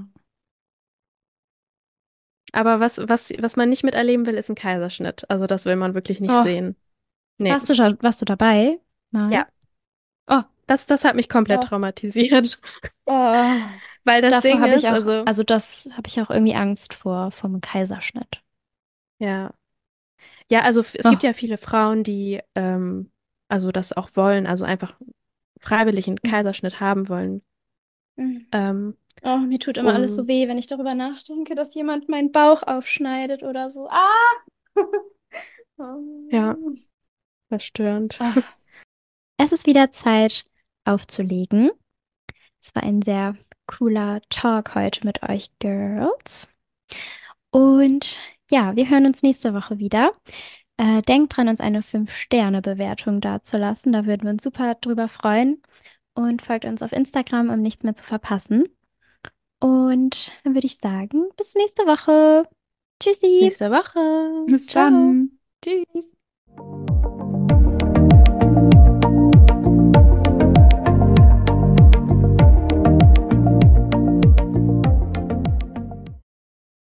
aber was, was, was man nicht miterleben will, ist ein Kaiserschnitt. Also das will man wirklich nicht Oh, sehen. Nee. warst du schon, warst du dabei? Mal? Ja, Oh, das, das hat mich komplett oh, traumatisiert. oh. (laughs) Weil das Davor Ding habe ich ist, auch, also, also das habe ich auch irgendwie Angst vor, vom Kaiserschnitt. ja. Ja, also es gibt Oh. ja viele Frauen, die ähm, also das auch wollen, also einfach freiwillig einen Kaiserschnitt haben wollen. Mhm. Ähm, Oh, mir tut immer alles so um, weh, wenn ich darüber nachdenke, dass jemand meinen Bauch aufschneidet oder so. Ah! (laughs) ja, Oh. verstörend. Ah. (laughs) Es ist wieder Zeit aufzulegen. Es war ein sehr cooler Talk heute mit euch Girls. Und ja, wir hören uns nächste Woche wieder. Äh, denkt dran, uns eine 5-Sterne-Bewertung dazulassen. Da würden wir uns super drüber freuen. Und folgt uns auf Instagram, um nichts mehr zu verpassen. Und dann würde ich sagen, bis nächste Woche. Tschüssi. Nächste Woche. Bis Ciao. dann. Tschüss.